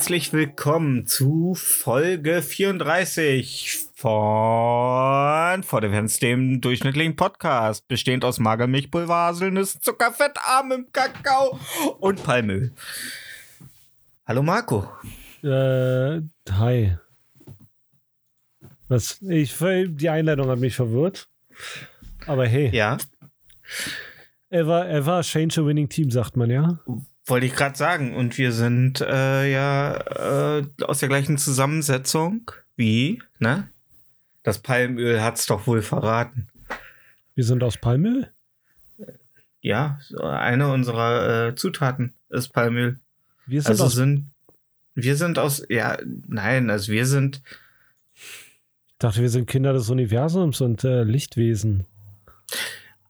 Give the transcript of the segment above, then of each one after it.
Herzlich willkommen zu Folge 34 von For Defense, dem durchschnittlichen Podcast, bestehend aus Magermilchpulver, Haselnüssen, Zuckerfett, armem Kakao und Palmöl. Hallo Marco. Äh, hi. Was? Ich, die Einleitung hat mich verwirrt. Aber hey, Ja, ever, ever change a winning team, sagt man ja. Wollte ich gerade sagen. Und wir sind äh, ja äh, aus der gleichen Zusammensetzung wie, ne? Das Palmöl hat's doch wohl verraten. Wir sind aus Palmöl. Ja, eine unserer äh, Zutaten ist Palmöl. Wir sind Also aus. sind wir sind aus ja nein, also wir sind Ich dachte, wir sind Kinder des Universums und äh, Lichtwesen.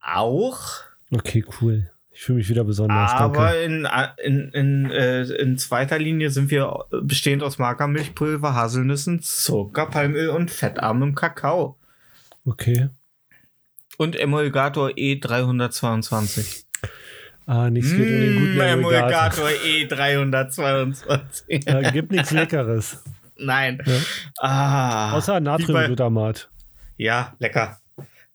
auch, Okay, cool. Ich fühle mich wieder besonders. aber in in in, äh, in zweiter Linie sind wir bestehend aus Magermilchpulver, Haselnüssen, Zucker, Palmöl und fettarmem Kakao Okay. und Emulgator E E322. Ah, nichts geht um den guten Mm, Emulgator. Emulgator E E322. Äh, gibt nichts Leckeres. Nein. Ja. Ah. Außer Natriumglutamat. Ja, lecker.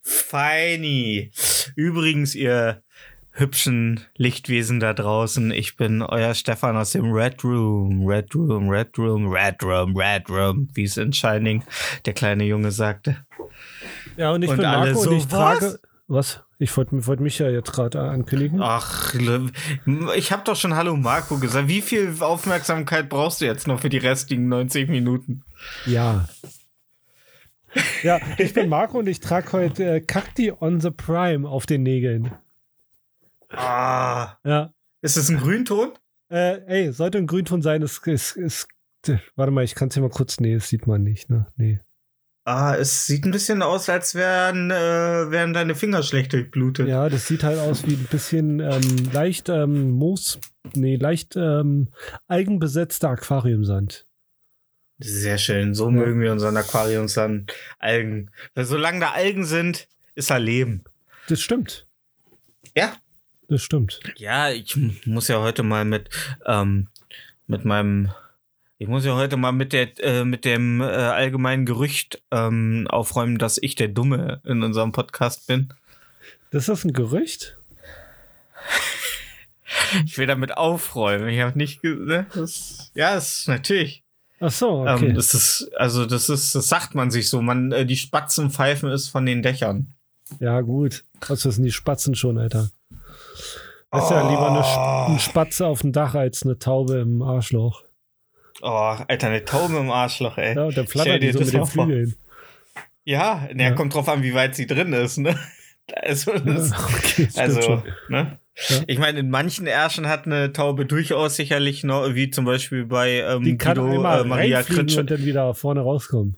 Feini. Übrigens, ihr hübschen Lichtwesen da draußen, ich bin euer Stefan aus dem Red Room. Red Room, Red Room, Red Room, Red Room, wie es in Shining der kleine Junge sagte. Ja, und ich Und bin alle Marco so, und ich was? trage. Was? Ich wollte wollt mich ja jetzt gerade ankündigen. Ach, ich habe doch schon Hallo Marco gesagt. Wie viel Aufmerksamkeit brauchst du jetzt noch für die restlichen 90 Minuten? Ja. Ja, ich bin Marco und ich trage heute äh, Cacti on the Prime auf den Nägeln. Ah, Ja. ist es ein Grünton? Äh, ey, sollte ein Grünton sein, ist, ist, ist Warte mal, ich kann es hier mal kurz. Nee, das sieht man nicht, ne? Nee. Ah, es sieht ein bisschen aus, als wären, äh, wären deine Finger schlecht durchblutet. Ja, das sieht halt aus wie ein bisschen ähm, leicht ähm, Moos. Nee, leicht ähm, algenbesetzter Aquariumsand. Sehr schön. So mögen wir unseren Aquariumsand Algen. Weil solange da Algen sind, ist da Leben. Das stimmt. Ja. Das stimmt. Ja, ich muss ja heute mal mit, ähm, mit meinem, ich muss ja heute mal mit der, äh, mit dem äh, allgemeinen Gerücht ähm, aufräumen, dass ich der Dumme in unserem Podcast bin. Das ist ein Gerücht? Ich will damit aufräumen. Ich habe nicht, ne? Das, ja, ist natürlich. Ach so, okay. Ähm, das ist, also das ist, das sagt man sich so. Man, äh, die Spatzen pfeifen es von den Dächern. ja, gut. Was wissen die Spatzen schon, Alter? Das ist ja lieber eine, Sp- ein Spatze auf dem Dach als eine Taube im Arschloch. Oh, Alter, eine Taube im Arschloch, ey. Ja, und dann flattert die so mit den. Flügeln. Ja, na, Ja. kommt drauf an, wie weit sie drin ist, ne? Also, das, okay, stimmt also ne? Ja. Ich meine, in manchen Ärschen hat eine Taube durchaus sicherlich noch, wie zum Beispiel bei ähm, Die kann Guido äh, Maria reinfliegen Kretschmer. und dann wieder vorne rauskommen.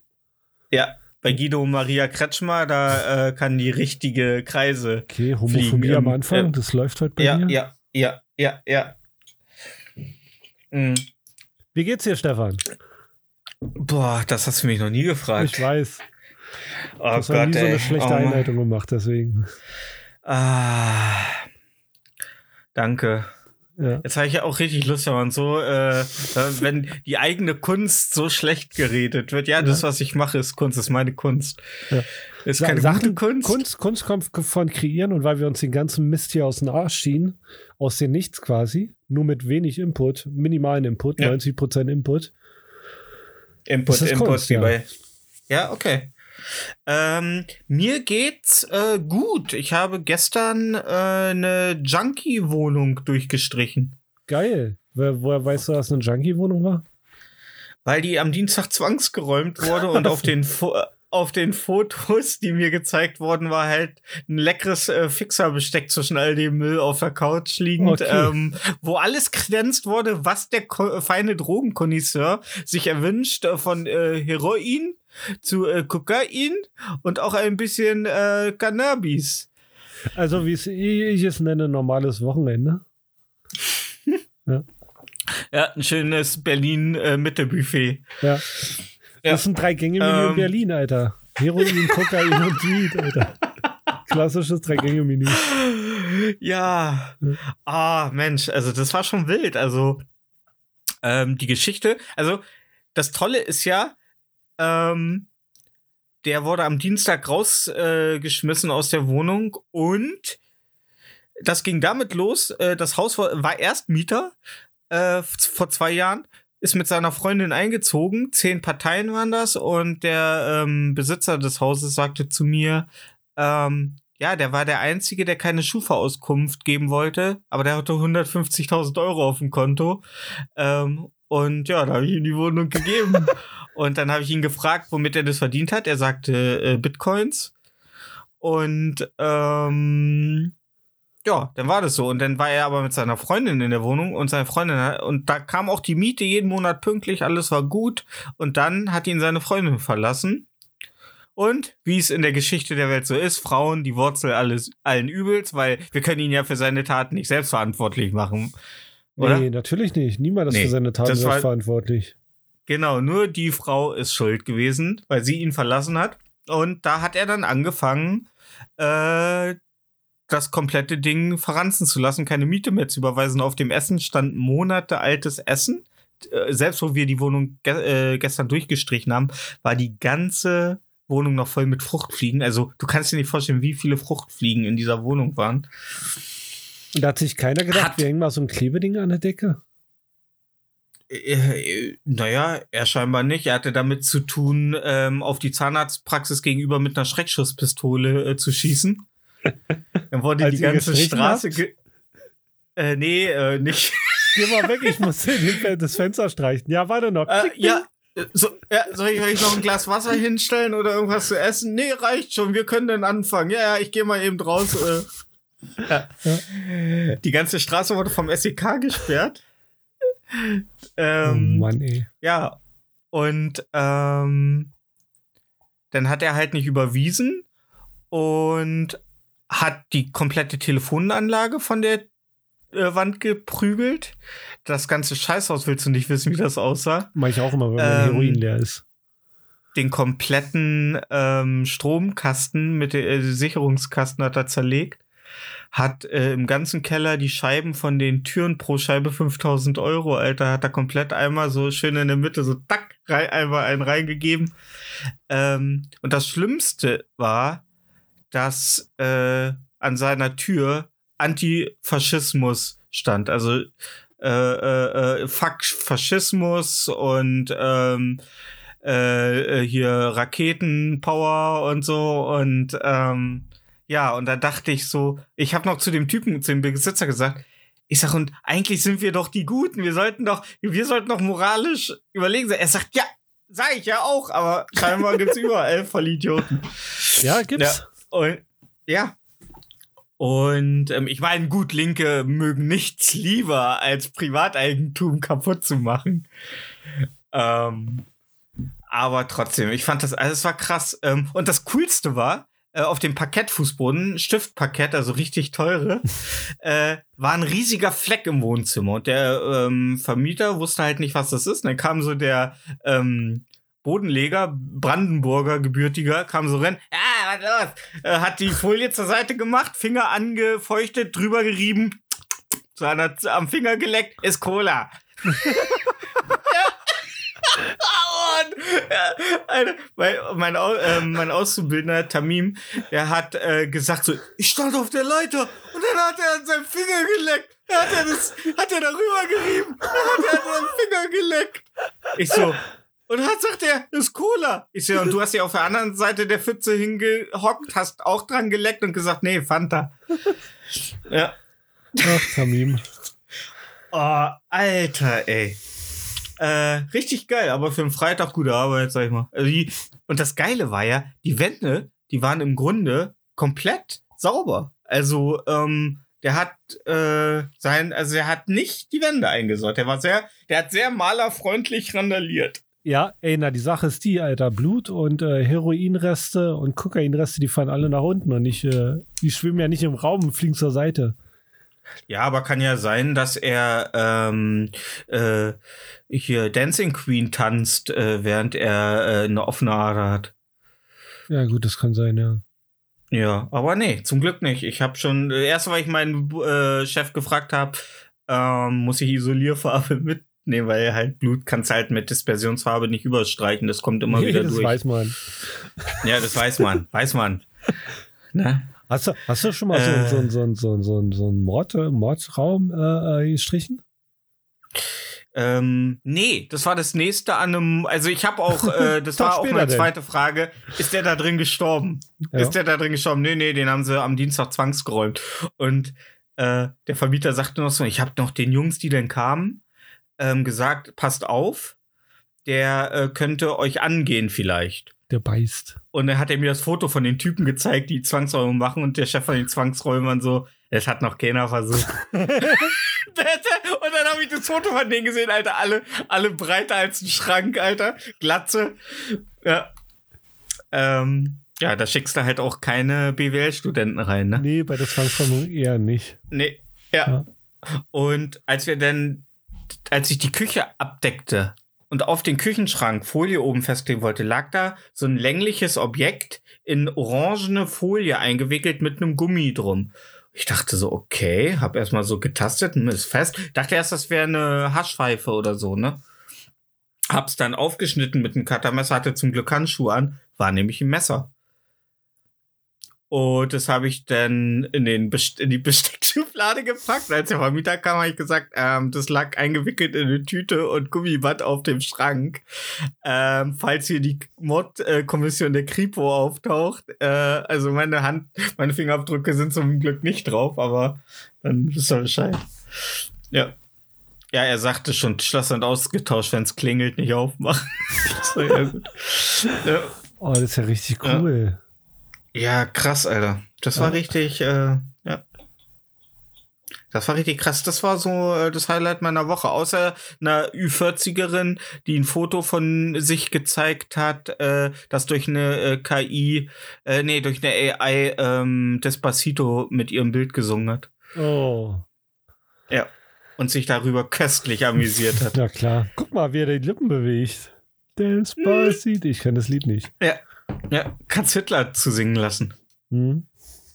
Ja, bei Guido Maria Kretschmer, da äh, kann die richtige Kreise. Okay, Homophobie Fliegen, am Anfang, ähm, das läuft heute bei Ja, dir. ja, ja, ja, ja. Mhm. Wie geht's dir, Stefan? Boah, das hast du mich noch nie gefragt. Ich weiß. Oh Das war nie so eine ey. schlechte Oh. Einleitung gemacht, deswegen. Ah, danke. Ja. Jetzt habe ich ja auch richtig Lust, wenn man so, äh, wenn die eigene Kunst so schlecht geredet wird. Ja, das, was ich mache, ist Kunst, ist meine Kunst. Ja. Ist keine Sachen- gute Kunst. Kunst. Kunst kommt von kreieren und weil wir uns den ganzen Mist hier aus dem Arsch ziehen, aus dem Nichts quasi, nur mit wenig Input, minimalen Input, Ja. 90% Input. Input, Input, Kunst, wie ja. bei. Ja, okay. Ähm, mir geht's äh, gut. Ich habe gestern äh, eine Junkie-Wohnung durchgestrichen, Geil. Wer, woher weißt du, dass eine Junkie-Wohnung war? weil die am Dienstag zwangsgeräumt wurde und auf den Fo auf den Fotos, die mir gezeigt worden, war halt ein leckeres äh, Fixerbesteck zwischen all dem Müll auf der Couch liegend, Okay. ähm, wo alles kredenzt wurde, was der feine Drogenkonisseur sich erwünscht, äh, von äh, Heroin zu äh, Kokain und auch ein bisschen äh, Cannabis. Also, wie ich es nenne, normales Wochenende. Ja, ein schönes Berlin-Mitte-Buffet. Ja. Ja. Das sind drei Gänge-Menü in Ähm. Berlin, Alter. Heroin, Kokain und Weed, Alter. Klassisches Drei-Gänge-Menü. Ja. Ah, Mensch, also das war schon wild. Also ähm, die Geschichte, also das Tolle ist ja, ähm, der wurde am Dienstag rausgeschmissen äh, aus der Wohnung und das ging damit los. Äh, das Haus war, war Erstmieter äh, vor zwei Jahren, ist mit seiner Freundin eingezogen. Zehn Parteien waren das und der ähm, Besitzer des Hauses sagte zu mir, ähm, ja, der war der Einzige, der keine Schufa-Auskunft geben wollte, aber der hatte 150.000 Euro auf dem Konto. Ähm, und ja, da habe ich ihm die Wohnung gegeben. und dann habe ich ihn gefragt, womit er das verdient hat. Er sagte äh, Bitcoins. Und ähm, ja, dann war das so. Und dann war er aber mit seiner Freundin in der Wohnung und seine Freundin, und da kam auch die Miete jeden Monat pünktlich, alles war gut. Und dann hat ihn seine Freundin verlassen. Und wie es in der Geschichte der Welt so ist, Frauen die Wurzel alles allen Übels, weil wir können ihn ja für seine Taten nicht selbst verantwortlich machen. Oder? Nee, natürlich nicht. Niemand ist Nee, für seine Taten war- verantwortlich. Genau, nur die Frau ist schuld gewesen, weil sie ihn verlassen hat. Und da hat er dann angefangen, äh, das komplette Ding verranzen zu lassen, keine Miete mehr zu überweisen. Auf dem Essen stand Monate altes Essen. Äh, selbst wo wir die Wohnung ge äh, gestern durchgestrichen haben, war die ganze Wohnung noch voll mit Fruchtfliegen. Also du kannst dir nicht vorstellen, wie viele Fruchtfliegen in dieser Wohnung waren. Und da hat sich keiner gedacht, Hat- wir hängen mal so ein Klebeding an der Decke. Äh, äh, naja, er scheinbar nicht. Er hatte damit zu tun, ähm, auf die Zahnarztpraxis gegenüber mit einer Schreckschusspistole äh, zu schießen. Dann wurde die ganze Straße. Ge äh, nee, äh, nicht. Geh mal weg, ich muss den- das Fenster streichen. Ja, warte noch. äh, Klick, ja. So, ja, soll ich euch noch ein Glas Wasser hinstellen oder irgendwas zu essen? Nee, reicht schon. Wir können dann anfangen. Ja, ja, ich gehe mal eben raus. Ja. Die ganze Straße wurde vom SEK gesperrt. Oh Ähm, Mann, ey. Ja, und ähm, dann hat er halt nicht überwiesen und hat die komplette Telefonanlage von der äh, Wand geprügelt. Das ganze Scheißhaus willst du nicht wissen, wie das aussah. Mach ich auch immer, wenn mein Ähm, Heroin leer ist. Den kompletten ähm, Stromkasten mit der äh, Sicherungskasten hat er zerlegt. Hat äh, im ganzen Keller die Scheiben von den Türen pro Scheibe 5000 Euro, Alter. Hat er komplett einmal so schön in der Mitte so tack, rein, einmal einen reingegeben. Ähm, und das Schlimmste war, dass äh, an seiner Tür Antifaschismus stand. Also äh, äh, äh, Fuck Faschismus und ähm, äh, äh, hier Raketenpower und so und ähm, ja, und da dachte ich so, ich habe noch zu dem Typen, zu dem Besitzer gesagt, ich sag, und eigentlich sind wir doch die Guten, wir sollten doch, wir sollten doch moralisch überlegen sein. Er sagt, ja, sag ich ja auch, aber scheinbar gibt's überall Vollidioten. Ja, gibt's. Und ja. Und ähm, ich meine, gut, Linke mögen nichts lieber, als Privateigentum kaputt zu machen. Ähm, aber trotzdem, ich fand das, also es war krass. Ähm, und das Coolste war, äh, auf dem Parkettfußboden, Stiftparkett, also richtig teure, äh, war ein riesiger Fleck im Wohnzimmer. Und der ähm, Vermieter wusste halt nicht, was das ist. Und dann kam so der ähm, Bodenleger, Brandenburger, gebürtiger, kam so rein, ah, was los? Äh, hat die Folie zur Seite gemacht, Finger angefeuchtet, drüber gerieben, zu einer, am Finger geleckt, ist Cola. Alter, mein, ähm, mein Auszubildender Tamim, der hat äh, gesagt so, ich stand auf der Leiter und dann hat er an seinem Finger geleckt. Dann hat er das, hat er darüber gerieben. Dann hat er an seinem Finger geleckt. Ich so, und hat sagt er, das ist Cola. Ich so, und du hast ja auf der anderen Seite der Pfütze hingehockt, hast auch dran geleckt und gesagt, nee, Fanta. Ja. Ach, Tamim. Oh, Alter, ey. Äh, richtig geil, aber für einen Freitag gute Arbeit, sag ich mal. Also die, und das Geile war ja, die Wände, die waren im Grunde komplett sauber. Also, ähm, der hat äh, sein, also er hat nicht die Wände eingesäut. Der war sehr, der hat sehr malerfreundlich randaliert. Ja, ey, na, die Sache ist die, Alter. Blut und äh, Heroinreste und Kokainreste, die fahren alle nach unten und nicht, äh, die schwimmen ja nicht im Raum und fliegen zur Seite. Ja, aber kann ja sein, dass er ähm, äh, hier Dancing Queen tanzt, äh, während er äh, eine offene Ader hat. Ja, gut, das kann sein, ja. Ja, aber nee, zum Glück nicht. Ich habe schon, äh, erst weil ich meinen äh, Chef gefragt habe, ähm, muss ich Isolierfarbe mitnehmen, weil halt Blut kannst halt mit Dispersionsfarbe nicht überstreichen. Das kommt immer Nee, wieder das durch. weiß man. Ja, das weiß man, weiß man. Ne? Hast du, hast du schon mal Äh. so, so, so, so, so, so einen Mord, Mordraum äh, gestrichen? Ähm, nee, das war das nächste an einem, also ich habe auch, äh, das war auch meine denn. zweite Frage, ist der da drin gestorben? Ja. Ist der da drin gestorben? Nee, nee, den haben sie am Dienstag zwangsgeräumt. Und äh, der Vermieter sagte noch so, ich habe noch den Jungs, die denn kamen, ähm, gesagt, passt auf, der äh, könnte euch angehen vielleicht. Der beißt. Und dann hat er mir das Foto von den Typen gezeigt, die Zwangsräume machen und der Chef von den Zwangsräumern so, es hat noch keiner versucht. und dann habe ich das Foto von denen gesehen, Alter, alle, alle breiter als ein Schrank, Alter, Glatze. Ja. Ähm, ja, da schickst du halt auch keine BWL-Studenten rein, ne? Nee, bei der Zwangsräumung eher nicht. Nee, ja. Und als wir dann, als ich die Küche abdeckte und auf den Küchenschrank Folie oben festlegen wollte, lag da so ein längliches Objekt in orangene Folie eingewickelt mit einem Gummi drum. Ich dachte so, okay, hab erstmal so getastet, hm, ist fest. Dachte erst, das wäre eine Haschpfeife oder so, ne? Hab's dann aufgeschnitten mit einem Cuttermesser, hatte zum Glück Handschuhe an, war nämlich ein Messer. Und das habe ich dann in, den Best in die Besteckschublade gepackt. Als der Vermieter kam, habe ich gesagt, ähm, das lag eingewickelt in eine Tüte und Gummiband auf dem Schrank. Ähm, falls hier die Mordkommission der Kripo auftaucht. Äh, also meine Hand, meine Fingerabdrücke sind zum Glück nicht drauf, aber dann wisst ihr Bescheid. Ja. Ja, er sagte schon, Schloss und ausgetauscht, wenn es klingelt, nicht aufmachen. so, ja, gut. Ja. Oh, das ist ja richtig cool. Ja, krass, Alter. Das war Ja. richtig, äh, ja. Das war richtig krass. Das war so äh, das Highlight meiner Woche. Außer einer Ü40erin, die ein Foto von sich gezeigt hat, äh, das durch eine äh, KI, äh, nee, durch eine AI ähm, Despacito mit ihrem Bild gesungen hat. Oh. Ja. Und sich darüber köstlich amüsiert hat. Ja, klar. Guck mal, wie er die Lippen bewegt. Despacito. Ich kann das Lied nicht. Ja, kannst Hitler zu singen lassen. Hm?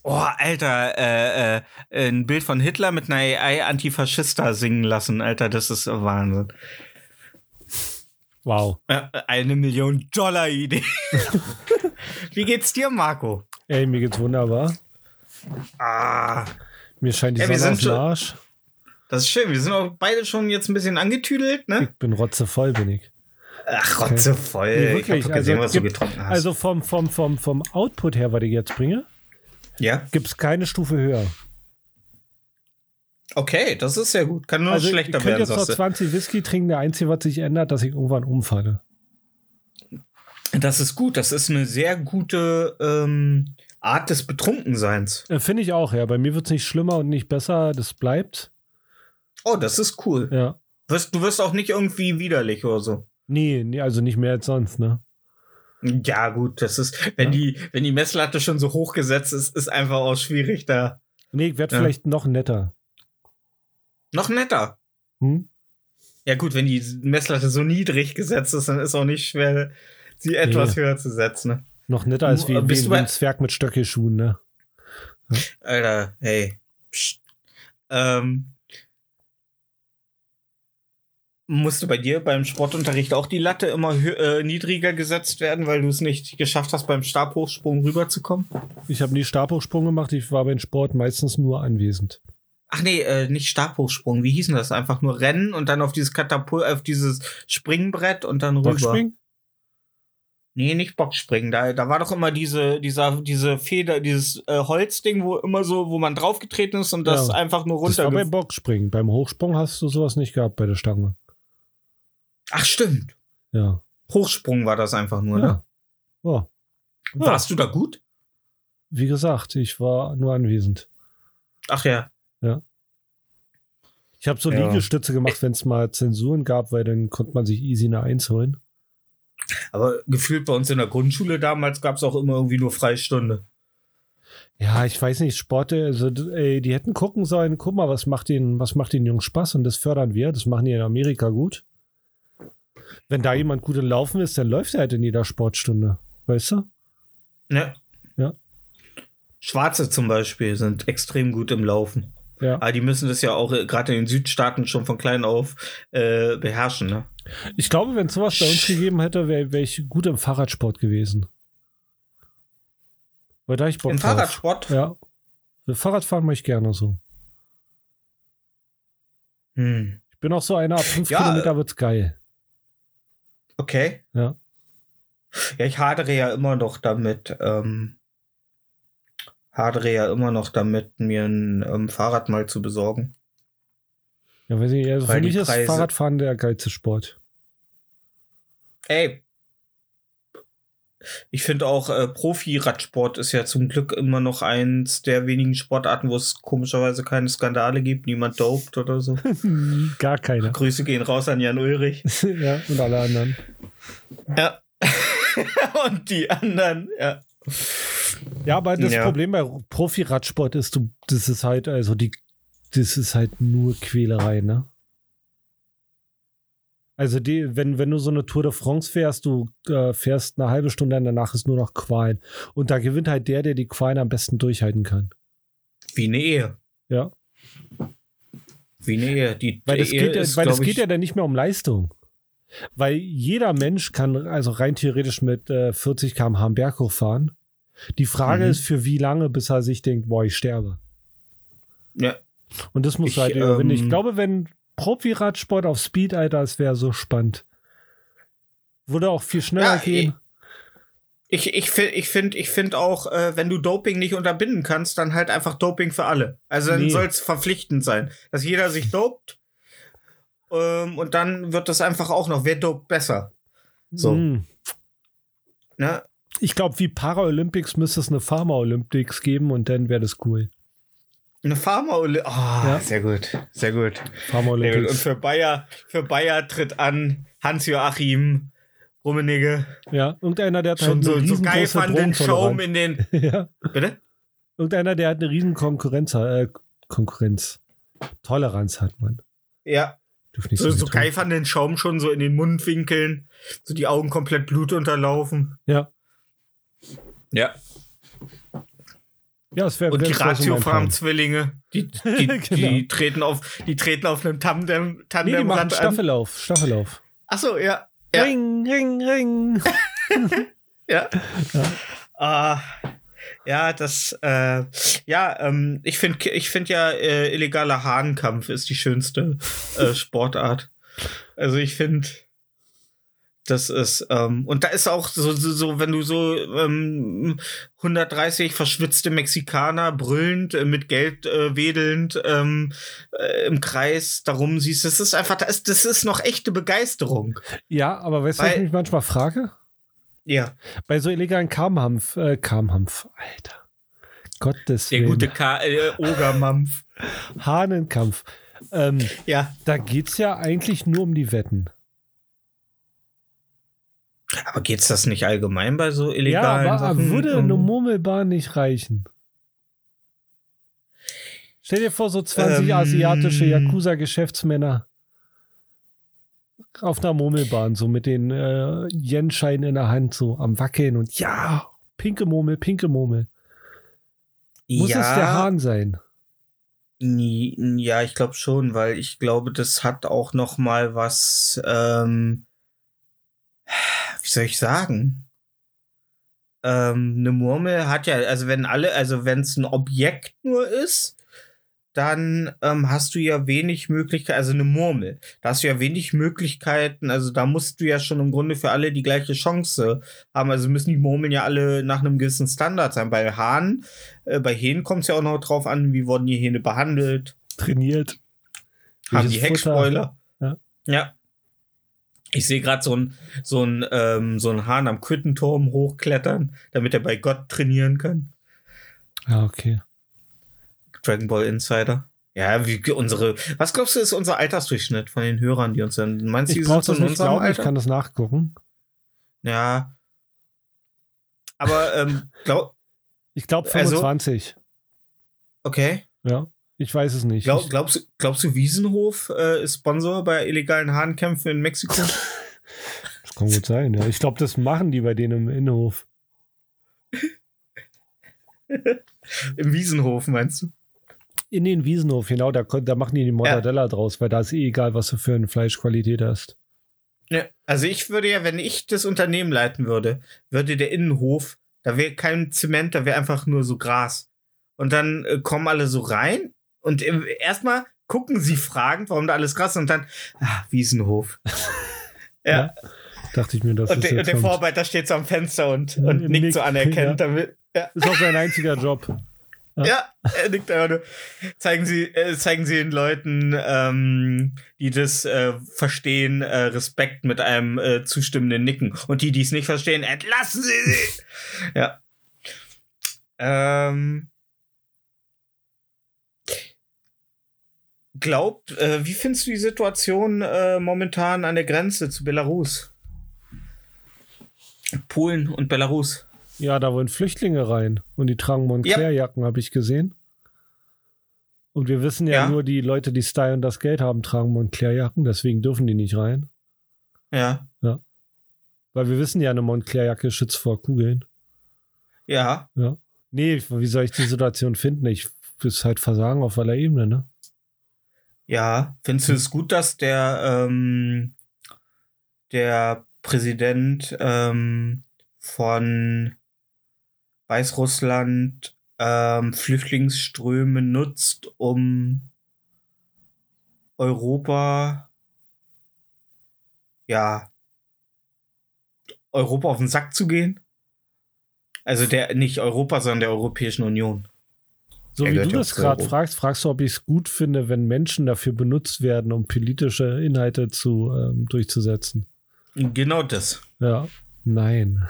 Oh, Alter, äh, äh, ein Bild von Hitler mit einer AI Antifaschista singen lassen, Alter, das ist Wahnsinn. Wow. Ja, eine Million Dollar Idee. Wie geht's dir, Marco? Ey, mir geht's wunderbar. Ah, Mir scheint die Ja, Sonne den schon- Arsch. das ist schön. Wir sind auch beide schon jetzt ein bisschen angetüdelt, ne? Ich bin rotzevoll, bin ich. Ach, rotzevoll. Nee, ich hab wirklich. doch gesehen, Also, was du gibt- getrunken hast. Also vom, vom, vom, vom Output her, was ich jetzt bringe, ja? gibt's keine Stufe höher. Okay, das ist sehr gut. Kann nur Also ich schlechter könnte werden, jetzt noch sagst du. 20 Whisky trinken. Der Einzige, was sich ändert, dass ich irgendwann umfalle. Das ist gut. Das ist eine sehr gute ähm, Art des Betrunkenseins. Äh, Finde ich auch, ja. Bei mir wird's nicht schlimmer und nicht besser. Das bleibt. Oh, das ist cool. Ja. Du wirst auch nicht irgendwie widerlich oder so. Nee, nee, also nicht mehr als sonst, ne? Ja, gut, das ist, wenn Ja. die, wenn die Messlatte schon so hoch gesetzt ist, ist einfach auch schwierig da. Nee, ich werde Ja. vielleicht noch netter. Noch netter. Hm? Ja, gut, wenn die Messlatte so niedrig gesetzt ist, dann ist auch nicht schwer, sie etwas Nee. höher zu setzen. Ne? Noch netter als wie, bist wie, ein Zwerg mit Stöckelschuhen, ne? Alter, hey. Psst. Ähm, musste bei dir beim Sportunterricht auch die Latte immer äh, niedriger gesetzt werden, weil du es nicht geschafft hast, beim Stabhochsprung rüberzukommen? Ich habe nie Stabhochsprung gemacht, ich war beim Sport meistens nur anwesend. Ach nee, äh, nicht Stabhochsprung. Wie hieß denn das? Einfach nur rennen und dann auf dieses Katapult, auf dieses Springbrett und dann rüber. Boxspringen? Nee, nicht Boxspringen. Da, da war doch immer diese, dieser, diese Feder, dieses äh, Holzding, wo immer so, wo man draufgetreten ist und das Ja. einfach nur Das war runter. beim Boxspringen. Beim Hochsprung hast du sowas nicht gehabt bei der Stange. Ach stimmt. Ja. Hochsprung war das einfach nur, ne? Ja. ja. Warst du da gut? Wie gesagt, ich war nur anwesend. Ach ja. Ich habe so Ja. Liegestütze gemacht, wenn es mal Zensuren gab, weil dann konnte man sich easy eine Eins holen. Aber gefühlt bei uns in der Grundschule damals gab es auch immer irgendwie nur Freistunde. Ja, ich weiß nicht, Sport, also ey, die hätten gucken sollen, guck mal, was macht den, was macht den Jungs Spaß und das fördern wir, das machen die in Amerika gut. Wenn da jemand gut im Laufen ist, dann läuft er halt in jeder Sportstunde, weißt du? Ne? Ja. Schwarze zum Beispiel sind extrem gut im Laufen. Ja. Aber die müssen das ja auch äh, gerade in den Südstaaten schon von klein auf äh, beherrschen, ne? Ich glaube, wenn es sowas bei uns gegeben hätte, wäre wär ich gut im Fahrradsport gewesen. Weil da ich Bock Im drauf. Fahrradsport? Ja. Fahrradfahren mache ich gerne so. Hm. Ich bin auch so einer, ab fünf Ja, Kilometer wird's geil. Okay. Ja. Ja, ich hadere ja immer noch damit, ähm, hadere ja immer noch damit, mir ein ähm, Fahrrad mal zu besorgen. Ja, weiß ich, also für Weil mich ist Preise- Fahrradfahren der geilste Sport. Ey. Ich finde auch, äh, Profi-Radsport ist ja zum Glück immer noch eins der wenigen Sportarten, wo es komischerweise keine Skandale gibt, niemand dopt oder so. Gar keiner. Grüße gehen raus an Jan Ulrich. ja, und alle anderen. Ja. Und die anderen, ja. Ja, aber das Ja. Problem bei Profi-Radsport ist, du, das ist halt, also die, das ist halt nur Quälerei, ne? Also die, wenn, wenn du so eine Tour de France fährst, du äh, fährst eine halbe Stunde und danach ist nur noch Qualen. Und da gewinnt halt der, der die Qualen am besten durchhalten kann. Wie eine Ehe. Ja. Wie eine Ehe. Die Weil das Ehe geht, ja, weil das geht ich, ja dann nicht mehr um Leistung. Weil jeder Mensch kann also rein theoretisch mit äh, 40 km/h am Berg hochfahren. Die Frage Mhm. ist, für wie lange, bis er sich denkt, boah, ich sterbe. Ja. Und das muss Ich, halt überwinden. Ich ähm, glaube, wenn Profi-Radsport auf Speed, Alter, es wäre so spannend. Würde auch viel schneller Ja, gehen. Ich, ich finde ich find, ich find auch, äh, wenn du Doping nicht unterbinden kannst, dann halt einfach Doping für alle. Also dann Nee. soll es verpflichtend sein, dass jeder sich dopt. Ähm, und dann wird das einfach auch noch, wer dopt besser. So. Hm. Ne? Ich glaube, wie Paralympics müsste es eine Pharma-Olympics geben und dann wäre das cool. Eine Pharma oh, Ja. sehr gut, sehr gut. Gut. Und Pharma-Olympics. für Bayer, für Bayer tritt an Hans-Joachim Rummenigge. Ja, irgendeiner, der hat Schon halt so, so riesengroße geifernden Schaum Drogentoleranz. in den. Ja. Bitte? Irgendeiner, der hat eine riesen Konkurrenz, äh, Konkurrenz. Toleranz hat man. Ja, so, so trinken. geifernden Schaum schon so in den Mundwinkeln. So die Augen komplett blutunterlaufen. Ja. Ja. Ja, es wäre Und die. Ratiofarm-Zwillinge, die, die, Genau. die, treten auf, die treten auf einem Tandem, Nee, die machen. Staffellauf. Staffellauf. Achso, ja. Ja. Ring, ring, ring. Ja. Ah, ja, das, äh, ja, ähm, ich finde ich find ja, äh, illegaler Hahnkampf ist die schönste äh, Sportart. Also ich finde, das ist, ähm, und da ist auch so, so, so wenn du so ähm, 130 verschwitzte Mexikaner brüllend, äh, mit Geld äh, wedelnd ähm, äh, im Kreis darum siehst, das ist einfach, das ist, das ist noch echte Begeisterung. Ja, aber weißt du, was ich mich manchmal frage? Ja, Bei so illegalen Karmhampf, äh, Karmhampf, Alter. Gottes der Willen. gute Ka äh, Ogermampf. Hahnenkampf. Ähm, Ja, da geht's ja eigentlich nur um die Wetten. Aber geht's das nicht allgemein bei so Ja, illegalen aber Sachen? würde Ähm, eine Murmelbahn nicht reichen? Stell dir vor, so 20 Ähm. asiatische Yakuza-Geschäftsmänner. Auf einer Murmelbahn, so mit den äh, Jenscheinen in der Hand, so am Wackeln und ja, pinke Murmel, pinke Murmel. Muss es der Hahn sein? Ja, ich glaube schon, weil ich glaube, das hat auch noch mal was. Ähm, wie soll ich sagen? Ähm, eine Murmel hat ja, also wenn alle, also wenn es ein Objekt nur ist, dann ähm, hast du ja wenig Möglichkeiten, also eine Murmel, da hast du ja wenig Möglichkeiten, also da musst du ja schon im Grunde für alle die gleiche Chance haben, also müssen die Murmeln ja alle nach einem gewissen Standard sein. Bei Hahn, äh, bei Hähnen kommt es ja auch noch drauf an, wie wurden die Hähne behandelt, Trainiert. haben die Futter? Heckspoiler. Ja. Ja. Ich sehe gerade so ein so ein ähm, so ein Hahn am Küttenturm hochklettern, damit er bei Gott trainieren kann. Ja, okay. Dragon Ball Insider. Ja, wie unsere. Was glaubst du, ist unser Altersdurchschnitt von den Hörern, die uns dann. Meinst du, Ich die sind so in nicht unserem glauben, ich Alter? kann das nachgucken. Ja. Aber ähm, glaub, Ich glaube Also- 25. okay. ja, ich weiß es nicht. Glaub, glaubst, du- glaubst du, Wiesenhof äh, ist Sponsor bei illegalen Hahnkämpfen in Mexiko? das kann gut sein, ja. Ich glaube, das machen die bei denen im Innenhof. Im Wiesenhof, meinst du? In den Wiesenhof, genau, da, da machen die die Mortadella draus, weil da ist eh egal, was du für eine Fleischqualität hast. Ja, also ich würde ja, wenn ich das Unternehmen leiten würde, würde der Innenhof, da wäre kein Zement, da wäre einfach nur so Gras. Und dann äh, kommen alle so rein und im- erstmal gucken sie fragend, warum da alles Gras ist und dann, ah, Wiesenhof. ja, Dachte ich mir, dass und, das der, und der. Vorarbeiter steht so am Fenster und, Ja, und nickt nickt, so anerkennt. ja. Damit, ja, Ist auch sein einziger Job. Ja. ja, er nickt einfach nur. Zeigen Sie, äh, zeigen Sie den Leuten, ähm, die das äh, verstehen, äh, Respekt mit einem äh, zustimmenden Nicken. Und die, die es nicht verstehen, entlassen Sie sie! ja. Ähm, glaubt, äh, wie findest du die Situation äh, momentan an der Grenze zu Belarus? Polen und Belarus. Ja, da wollen Flüchtlinge rein und die tragen Montclair-Jacken, habe ich gesehen. Und wir wissen ja, Ja. nur, die Leute, die Style und das Geld haben, tragen Montclair-Jacken, deswegen dürfen die nicht rein. Ja. Weil wir wissen ja, eine Montclair-Jacke schützt vor Kugeln. Ja. Ja. Nee, wie soll ich die Situation finden? Ich ist halt Versagen auf aller Ebene, ne? Ja, findest du es gut, dass der, ähm, der Präsident ähm, von Weißrussland ähm, Flüchtlingsströme nutzt, um Europa, ja, Europa auf den Sack zu gehen? Also der, nicht Europa, sondern der Europäischen Union. So Er wie du das gerade fragst, fragst du, ob ich es gut finde, wenn Menschen dafür benutzt werden, um politische Inhalte zu ähm, durchzusetzen. Genau das. Ja. Nein.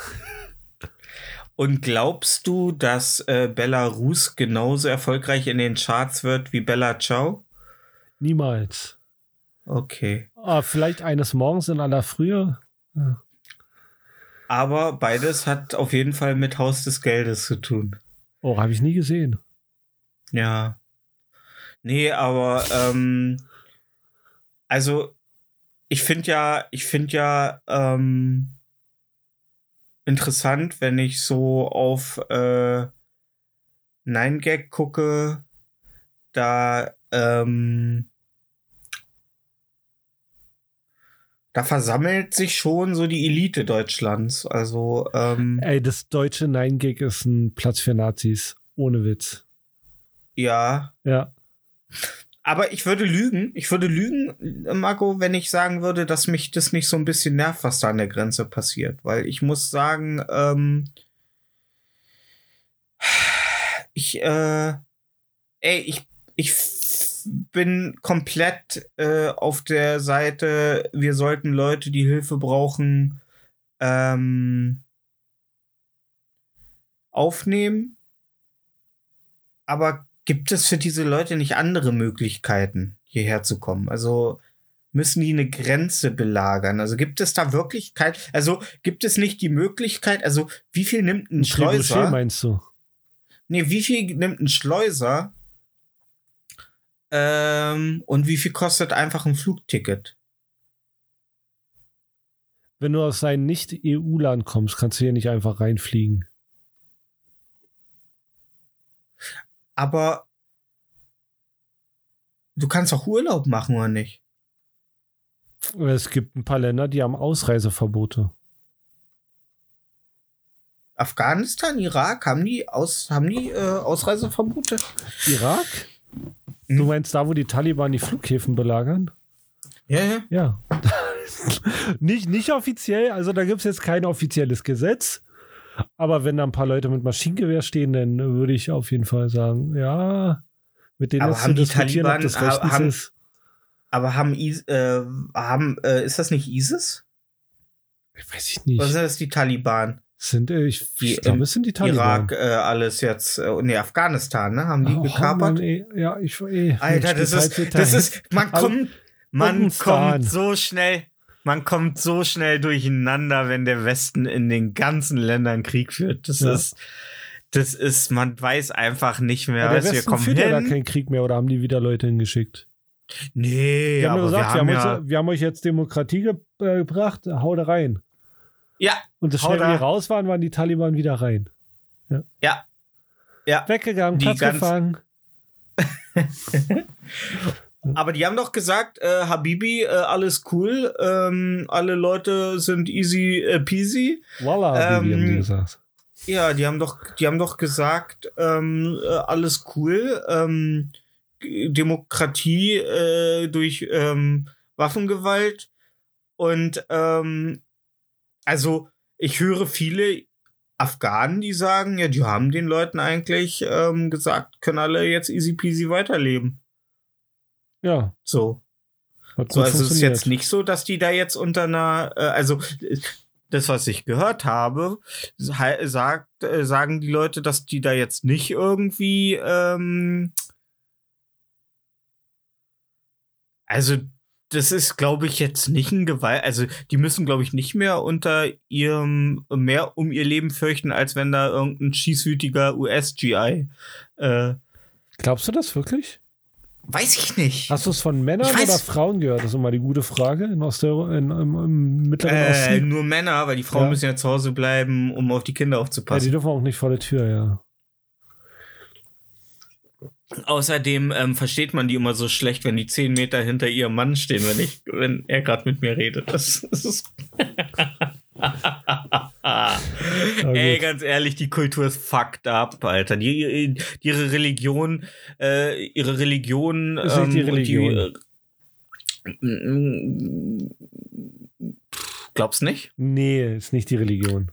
Und glaubst du, dass äh, Belarus genauso erfolgreich in den Charts wird wie Bella Ciao? Niemals. Okay. Ah, vielleicht eines Morgens in aller Frühe. Ja. Aber beides hat auf jeden Fall mit Haus des Geldes zu tun. Oh, habe ich nie gesehen. Ja. Nee, aber ähm, also ich finde ja, ich finde ja ähm, interessant, wenn ich so auf äh, Nine Gag gucke, da ähm, da versammelt sich schon so die Elite Deutschlands. Also ähm, Ey, das deutsche Nein-Gig ist ein Platz für Nazis. Ohne Witz. Ja, Ja. Aber ich würde lügen. Ich würde lügen, Marco, wenn ich sagen würde, dass mich das nicht so ein bisschen nervt, was da an der Grenze passiert. Weil ich muss sagen, ähm, ich, äh, ey, ich, ich bin komplett äh, auf der Seite, wir sollten Leute, die Hilfe brauchen, ähm, aufnehmen. Aber gibt es für diese Leute nicht andere Möglichkeiten, hierher zu kommen? Also müssen die eine Grenze belagern? Also gibt es da wirklich kein, also gibt es nicht die Möglichkeit, also wie viel nimmt ein Ein Trebuchet Schleuser? meinst du? Nee, wie viel nimmt ein Schleuser? Ähm, und wie viel kostet einfach ein Flugticket? wenn du aus einem Nicht-EU-Land kommst, kannst du hier nicht einfach reinfliegen. Aber du kannst auch Urlaub machen, oder nicht? Es gibt ein paar Länder, die haben Ausreiseverbote. Afghanistan, Irak, haben die, aus, haben die äh, Ausreiseverbote? Irak? Hm. Du meinst da, wo die Taliban die Flughäfen belagern? Ja, ja. Ja. nicht, nicht offiziell, also da gibt es jetzt kein offizielles Gesetz. Aber wenn da ein paar Leute mit Maschinengewehr stehen, dann würde ich auf jeden Fall sagen, ja, mit denen Aber haben zu die diskutieren, ob Taliban- das rechtens haben- ist. Aber haben, Is äh, haben äh, ist das nicht ISIS? Weiß ich nicht. Oder sind das die Taliban? Sind, äh, ich, Die glaube, es sind die Taliban. Irak, äh, alles jetzt, äh, nee, Afghanistan, ne? Haben die Oh, gekapert? Mann, ja, ich, ey, Alter, das ist, das ist, man kommt, man kommt so schnell, man kommt so schnell durcheinander, wenn der Westen in den ganzen Ländern Krieg führt. Das Ja. ist, das ist, man weiß einfach nicht mehr, Ja, der wir kommen führt ja da hin. keinen Krieg mehr oder haben die wieder Leute hingeschickt? nee, Die haben aber ja gesagt, wir wir haben, haben uns, ja, wir haben euch jetzt Demokratie ge äh, gebracht, hau da rein. ja, Und das schnell, wie die raus waren, waren die Taliban wieder rein. ja, ja. Weggegangen, Die Platz gefangen. Aber die haben doch gesagt, äh, Habibi, äh, alles cool, ähm, alle Leute sind easy äh, peasy. Voila, Ähm, haben die gesagt. Ja, die haben doch, die haben doch gesagt, ähm, äh, alles cool, ähm, Demokratie äh, durch ähm, Waffengewalt und ähm, also ich höre viele Afghanen, die sagen, ja, die haben den Leuten eigentlich ähm, gesagt, können alle jetzt easy peasy weiterleben. Ja, So. So, also es ist jetzt nicht so, dass die da jetzt unter einer, äh, also äh, das, was ich gehört habe, sa- sagt, äh, sagen die Leute, dass die da jetzt nicht irgendwie, ähm, also das ist, glaube ich, jetzt nicht ein Gewalt, also die müssen, glaube ich, nicht mehr unter ihrem, mehr um ihr Leben fürchten, als wenn da irgendein schießwütiger US-GI, äh, Glaubst du das wirklich? Weiß ich nicht. Hast du es von Männern Ich oder Frauen gehört? Das ist immer die gute Frage in Oster in, im, im Mittleren Äh, Osten. nur Männer, weil die Frauen Ja. müssen ja zu Hause bleiben, um auf die Kinder Ja, die aufzupassen. dürfen auch nicht vor der Tür, ja. Außerdem ähm, versteht man die immer so schlecht, wenn die zehn Meter hinter ihrem Mann stehen, wenn ich, wenn er gerade mit mir redet. Das, das ist. Ey, ganz ehrlich, die Kultur ist fucked up, Alter. Die, die, ihre Religion, äh, ihre Religion. Ist nicht die ähm, Religion. äh, mm, glaubst nicht? Nee, ist nicht die Religion.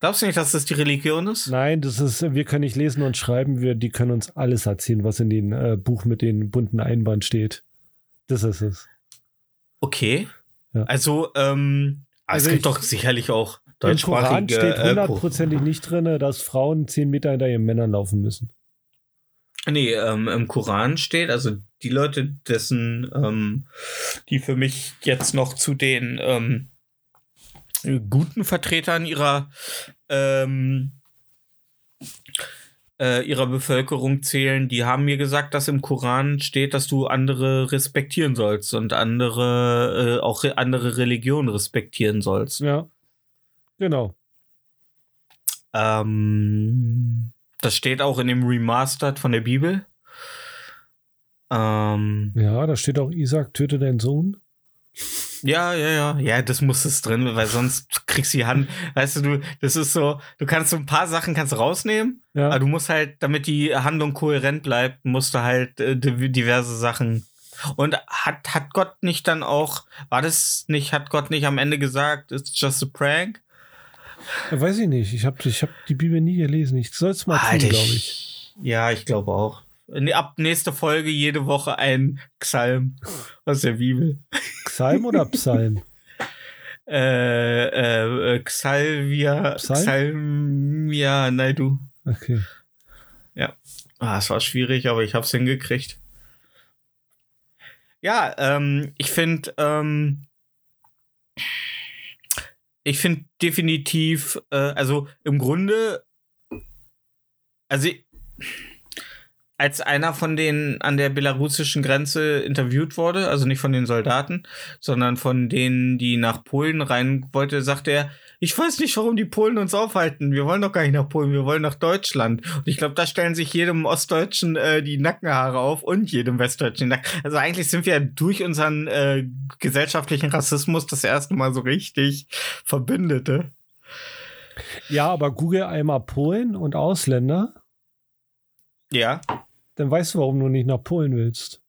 Glaubst du nicht, dass das die Religion ist? Nein, das ist, wir können nicht lesen und schreiben, wir, die können uns alles erzählen, was in dem äh, Buch mit den bunten Einband steht. Das ist es. Okay. Ja. Also, ähm, Also es gibt ich- doch sicherlich auch Im Koran deutschsprachige steht äh, hundertprozentig nicht drin, dass Frauen zehn Meter hinter ihren Männern laufen müssen. Nee, ähm, im Koran steht, also die Leute, dessen, ähm, die für mich jetzt noch zu den ähm, guten Vertretern ihrer ähm, äh, ihrer Bevölkerung zählen, die haben mir gesagt, dass im Koran steht, dass du andere respektieren sollst und andere äh, auch re andere Religionen respektieren sollst. Ja. Genau. Ähm, das steht auch in dem Remastered von der Bibel. Ähm, Ja, da steht auch, Isaac, töte deinen Sohn. Ja, ja, ja. Ja, das muss es drin, weil sonst kriegst du die Hand. Weißt du, du, das ist so, du kannst so ein paar Sachen kannst rausnehmen, Ja. aber du musst halt, damit die Handlung kohärent bleibt, musst du halt äh, di- diverse Sachen. Und hat, hat Gott nicht dann auch, war das nicht, hat Gott nicht am Ende gesagt, it's just a prank? Ja, Weiß ich nicht. Ich habe ich hab die Bibel nie gelesen. Ich soll es mal tun, Alter, glaube ich. Ja, ich glaube auch. Nee, Ab nächste Folge jede Woche ein Psalm aus der Bibel. Psalm oder Psalm? Äh, äh, äh, Xalvia, Psalm? Xalmia, nein, du. Okay. Ah, es war schwierig, aber ich hab's hingekriegt. Ja, ähm, ich finde, ähm, ich finde definitiv, äh, also im Grunde, also, als einer von denen an der belarussischen Grenze interviewt wurde, also nicht von den Soldaten, sondern von denen, die nach Polen rein wollte, sagte er, ich weiß nicht, warum die Polen uns aufhalten. Wir wollen doch gar nicht nach Polen, wir wollen nach Deutschland. Und ich glaube, da stellen sich jedem Ostdeutschen äh, die Nackenhaare auf und jedem Westdeutschen. Nacken. Also eigentlich sind wir durch unseren äh, gesellschaftlichen Rassismus das erste Mal so richtig Verbündete. Ja, aber google einmal Polen und Ausländer, Ja. Dann weißt du, warum du nicht nach Polen willst.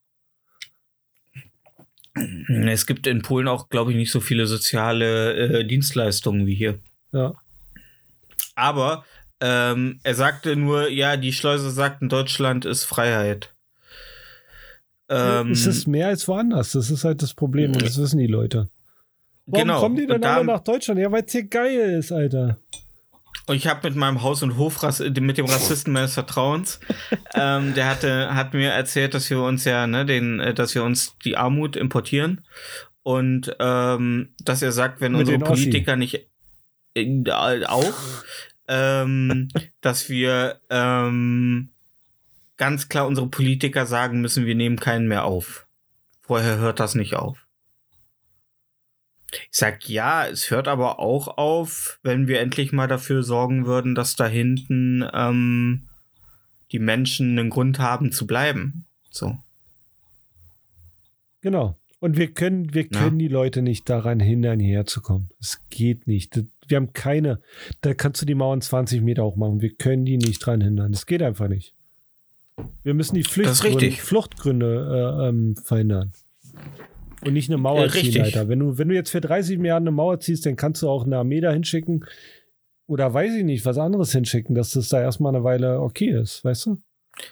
Es gibt in Polen auch, glaube ich, nicht so viele soziale äh, Dienstleistungen wie hier. Ja. Aber ähm, er sagte nur, ja, die Schleuse sagt, in Deutschland ist Freiheit. Ähm, es ist mehr als woanders. Das ist halt das Problem und das wissen die Leute. Warum genau. kommen die denn alle nach Deutschland? Ja, weil es hier geil ist, Alter. Und ich habe mit meinem Haus- und Hofrass mit dem Rassisten meines Vertrauens, ähm, der hatte, hat mir erzählt, dass wir uns ja, ne, den, äh, dass wir uns die Armut importieren und ähm, dass er sagt, wenn Mit unsere. Politiker nicht äh, auch, ähm, dass wir ähm, ganz klar unsere Politiker sagen müssen, wir nehmen keinen mehr auf. Vorher hört das nicht auf. Ich sag ja, es hört aber auch auf, wenn wir endlich mal dafür sorgen würden, dass da hinten ähm, die Menschen einen Grund haben zu bleiben. So. Genau. Und wir können, wir Ja. können die Leute nicht daran hindern, hierher zu kommen. Es geht nicht. Wir haben keine, da kannst du die Mauern 20 Meter hoch machen. Wir können die nicht dran hindern. Das geht einfach nicht. Wir müssen die Fluchtgründe. Fluchtgründe äh, ähm, verhindern. Und nicht eine Mauer Äh, ziehen. Alter. Wenn du, wenn du jetzt für 30 Milliarden eine Mauer ziehst, dann kannst du auch eine Armee da hinschicken. Oder weiß ich nicht, was anderes hinschicken, dass das da erstmal eine Weile okay ist, weißt du?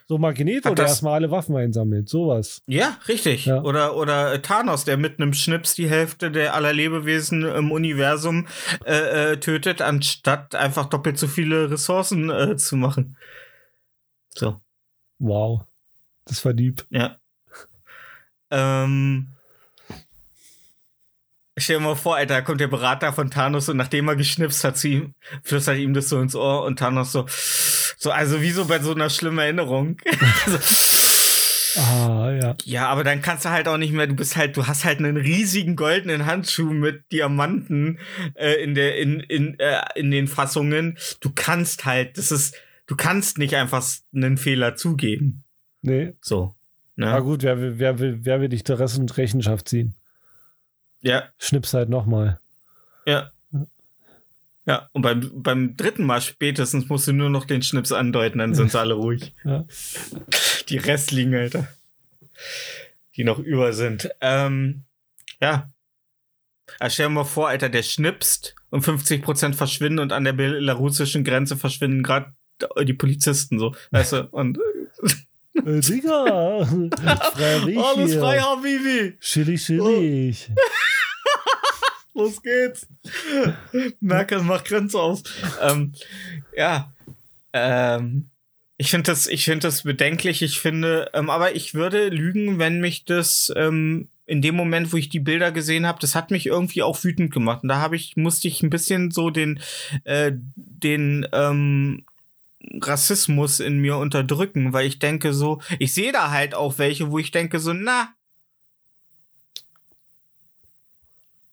So Magneto, der das- erstmal alle Waffen einsammelt, sowas. Ja, richtig. Ja. Oder, oder äh, Thanos, der mit einem Schnips die Hälfte der aller Lebewesen im Universum äh, äh, tötet, anstatt einfach doppelt so viele Ressourcen äh, zu machen. So. Wow. Das war deep. Ja. Ähm. Stell dir mal vor, Alter, da kommt der Berater von Thanos und nachdem er geschnipst hat, ihm, flüstert ihm das so ins Ohr und Thanos so, so, also wie so bei so einer schlimmen Erinnerung. so, Ah, ja. ja, aber dann kannst du halt auch nicht mehr, du bist halt, du hast halt einen riesigen goldenen Handschuh mit Diamanten äh, in der, in, in, äh, in den Fassungen. Du kannst halt, das ist, du kannst nicht einfach einen Fehler zugeben. Nee. So. Na Ne? gut, wer, will- wer, will, wer will dich der Rest und Rechenschaft ziehen? Ja, Schnips halt nochmal. Ja. Ja, und beim, beim dritten Mal spätestens musst du nur noch den Schnips andeuten, dann sind sie alle ruhig. Ja. Die restlichen, Alter. Die noch über sind. Ähm, ja. Also stell dir mal vor, Alter, der schnipst und 50% verschwinden und an der belarussischen Grenze verschwinden gerade die Polizisten so. Weißt du? Und Äh, Digga! Frei alles frei, Habibi! Chillig, chillig. Los geht's. Merkel macht Grenze aus. ähm, ja. Ähm, ich finde das, ich finde das bedenklich. Ich finde, ähm, aber ich würde lügen, wenn mich das ähm, in dem Moment, wo ich die Bilder gesehen habe, das hat mich irgendwie auch wütend gemacht. Und da habe ich, musste ich ein bisschen so den, äh, den ähm, Rassismus in mir unterdrücken, weil ich denke so, ich sehe da halt auch welche, wo ich denke so, na,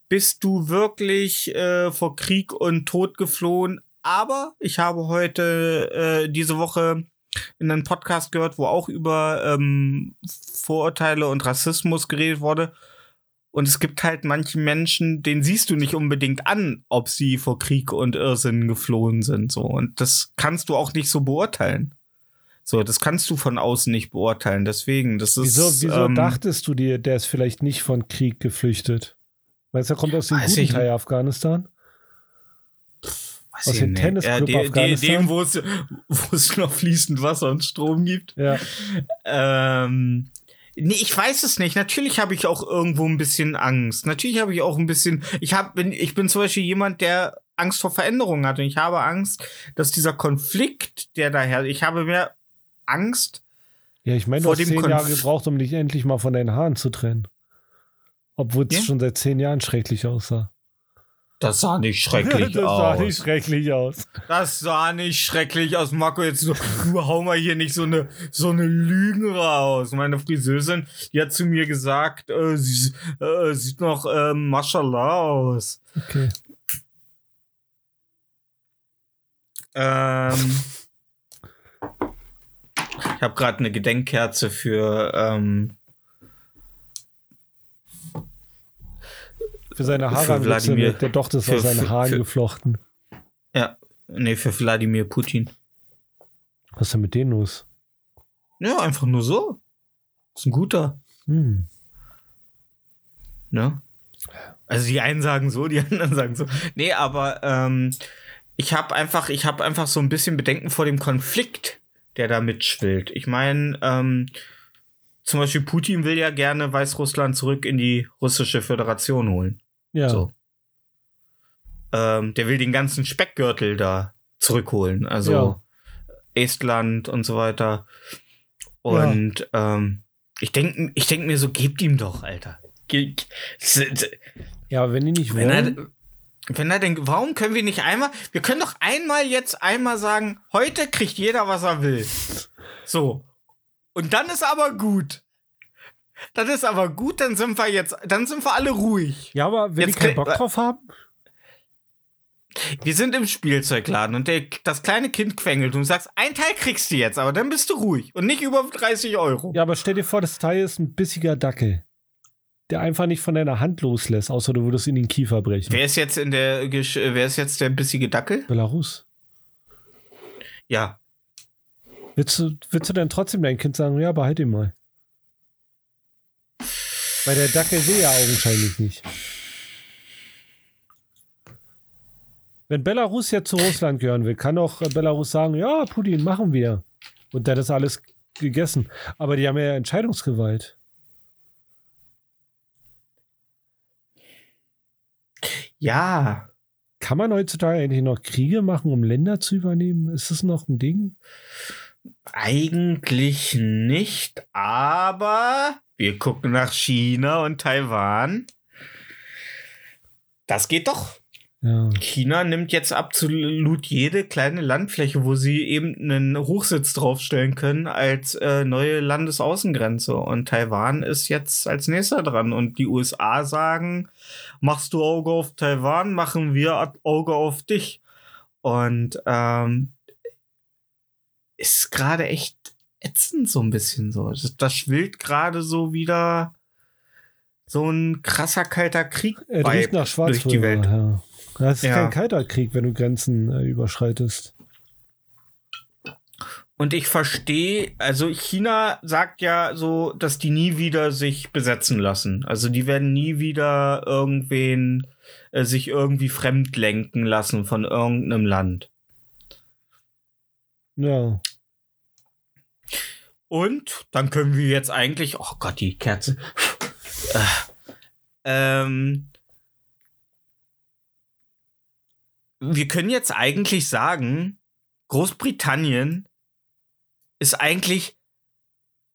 bist du wirklich äh, vor Krieg und Tod geflohen? Aber ich habe heute äh, diese Woche in einem Podcast gehört, wo auch über ähm, Vorurteile und Rassismus geredet wurde. Und es gibt halt manche Menschen, denen siehst du nicht unbedingt an, ob sie vor Krieg und Irrsinn geflohen sind. So. Und das kannst du auch nicht so beurteilen. So, das kannst du von außen nicht beurteilen. Deswegen, das ist. Wieso, wieso ähm, dachtest du dir, der ist vielleicht nicht von Krieg geflüchtet? Weißt du, er kommt aus dem guten Teil Afghanistan? weiß aus dem nicht. Tennisclub ja, Afghanistan? Dem, wo es, wo es noch fließend Wasser und Strom gibt. Ja. Ähm, nee, ich weiß es nicht. Natürlich habe ich auch irgendwo ein bisschen Angst. Natürlich habe ich auch ein bisschen. Ich hab, bin, ich bin zum Beispiel jemand, der Angst vor Veränderungen hat. Und ich habe Angst, dass dieser Konflikt, der daher, ich habe mehr Angst. Ja, ich meine, du hast zehn Konf- Jahre gebraucht, um dich endlich mal von deinen Haaren zu trennen. Obwohl es Ja. schon seit zehn Jahren schrecklich aussah. Das sah nicht schrecklich das aus. sah nicht schrecklich aus. Das sah nicht schrecklich aus, Marco. Jetzt so, hau mal hier nicht so eine, so eine Lügen raus. Meine Friseurin, die hat zu mir gesagt, äh, sie äh, sieht noch äh, Mashallah aus. Okay. Ähm, ich habe gerade eine Gedenkkerze für ähm, Für seine Haare Für Wladimir. der doch das Für- aus seinen für- Haaren für- geflochten. nee für Wladimir Putin. Was ist denn mit denen los? Ja, einfach nur so. Ist ein guter. Hm. Ne? Also die einen sagen so, die anderen sagen so. Nee, aber ähm, ich habe einfach, ich habe einfach so ein bisschen Bedenken vor dem Konflikt, der da mitschwillt. Ich meine, ähm, zum Beispiel Putin will ja gerne Weißrussland zurück in die russische Föderation holen. Ja. So. Ähm, der will den ganzen Speckgürtel da zurückholen. Also Ja. Estland und so weiter. Und ähm, ich denke ich denk mir so, gebt ihm doch, Alter. Ge ja, wenn die nicht wenn wollen. er, wenn er denkt, warum können wir nicht einmal, wir können doch einmal jetzt einmal sagen, heute kriegt jeder, was er will. So. Und dann ist aber gut. Dann ist aber gut, dann sind wir jetzt, dann sind wir alle ruhig. ja, aber wenn Jetzt die keinen Bock drauf haben, Wir sind im Spielzeugladen und der, das kleine Kind quengelt und du sagst, ein Teil kriegst du jetzt, aber dann bist du ruhig und nicht über 30 Euro. ja, aber stell dir vor, das Teil ist ein bissiger Dackel, der einfach nicht von deiner Hand loslässt, außer du würdest ihn in den Kiefer brechen. Wer ist jetzt in der, wer ist jetzt der bissige Dackel? Belarus. Ja. Willst du, willst du denn trotzdem dein Kind sagen, ja, behalt ihn mal? Weil der Dackel will ja augenscheinlich nicht. Wenn Belarus jetzt zu Russland gehören will, kann auch äh, Belarus sagen, ja, Putin, machen wir. Und dann ist alles gegessen. Aber die haben ja Entscheidungsgewalt. Ja. Kann man heutzutage eigentlich noch Kriege machen, um Länder zu übernehmen? Ist das noch ein Ding? Eigentlich nicht, aber wir gucken nach China und Taiwan. Das geht doch. Ja. China nimmt jetzt absolut jede kleine Landfläche, wo sie eben einen Hochsitz draufstellen können, als äh, neue Landesaußengrenze. Und Taiwan ist jetzt als nächster dran. Und die USA sagen, machst du Auge auf Taiwan, machen wir Auge auf dich. Und ähm, ist gerade echt ätzend so ein bisschen so. Das, das schwillt gerade so wieder so ein krasser kalter Krieg Er bei- nach durch die Welt. Ja. Das ist Ja. kein kalter Krieg, wenn du Grenzen äh, überschreitest. Und ich verstehe, also China sagt ja so, dass die nie wieder sich besetzen lassen. Also die werden nie wieder irgendwen äh, sich irgendwie fremd lenken lassen von irgendeinem Land. Ja. Und dann können wir jetzt eigentlich, oh Gott, die Kerze. Äh, ähm, wir können jetzt eigentlich sagen, Großbritannien ist eigentlich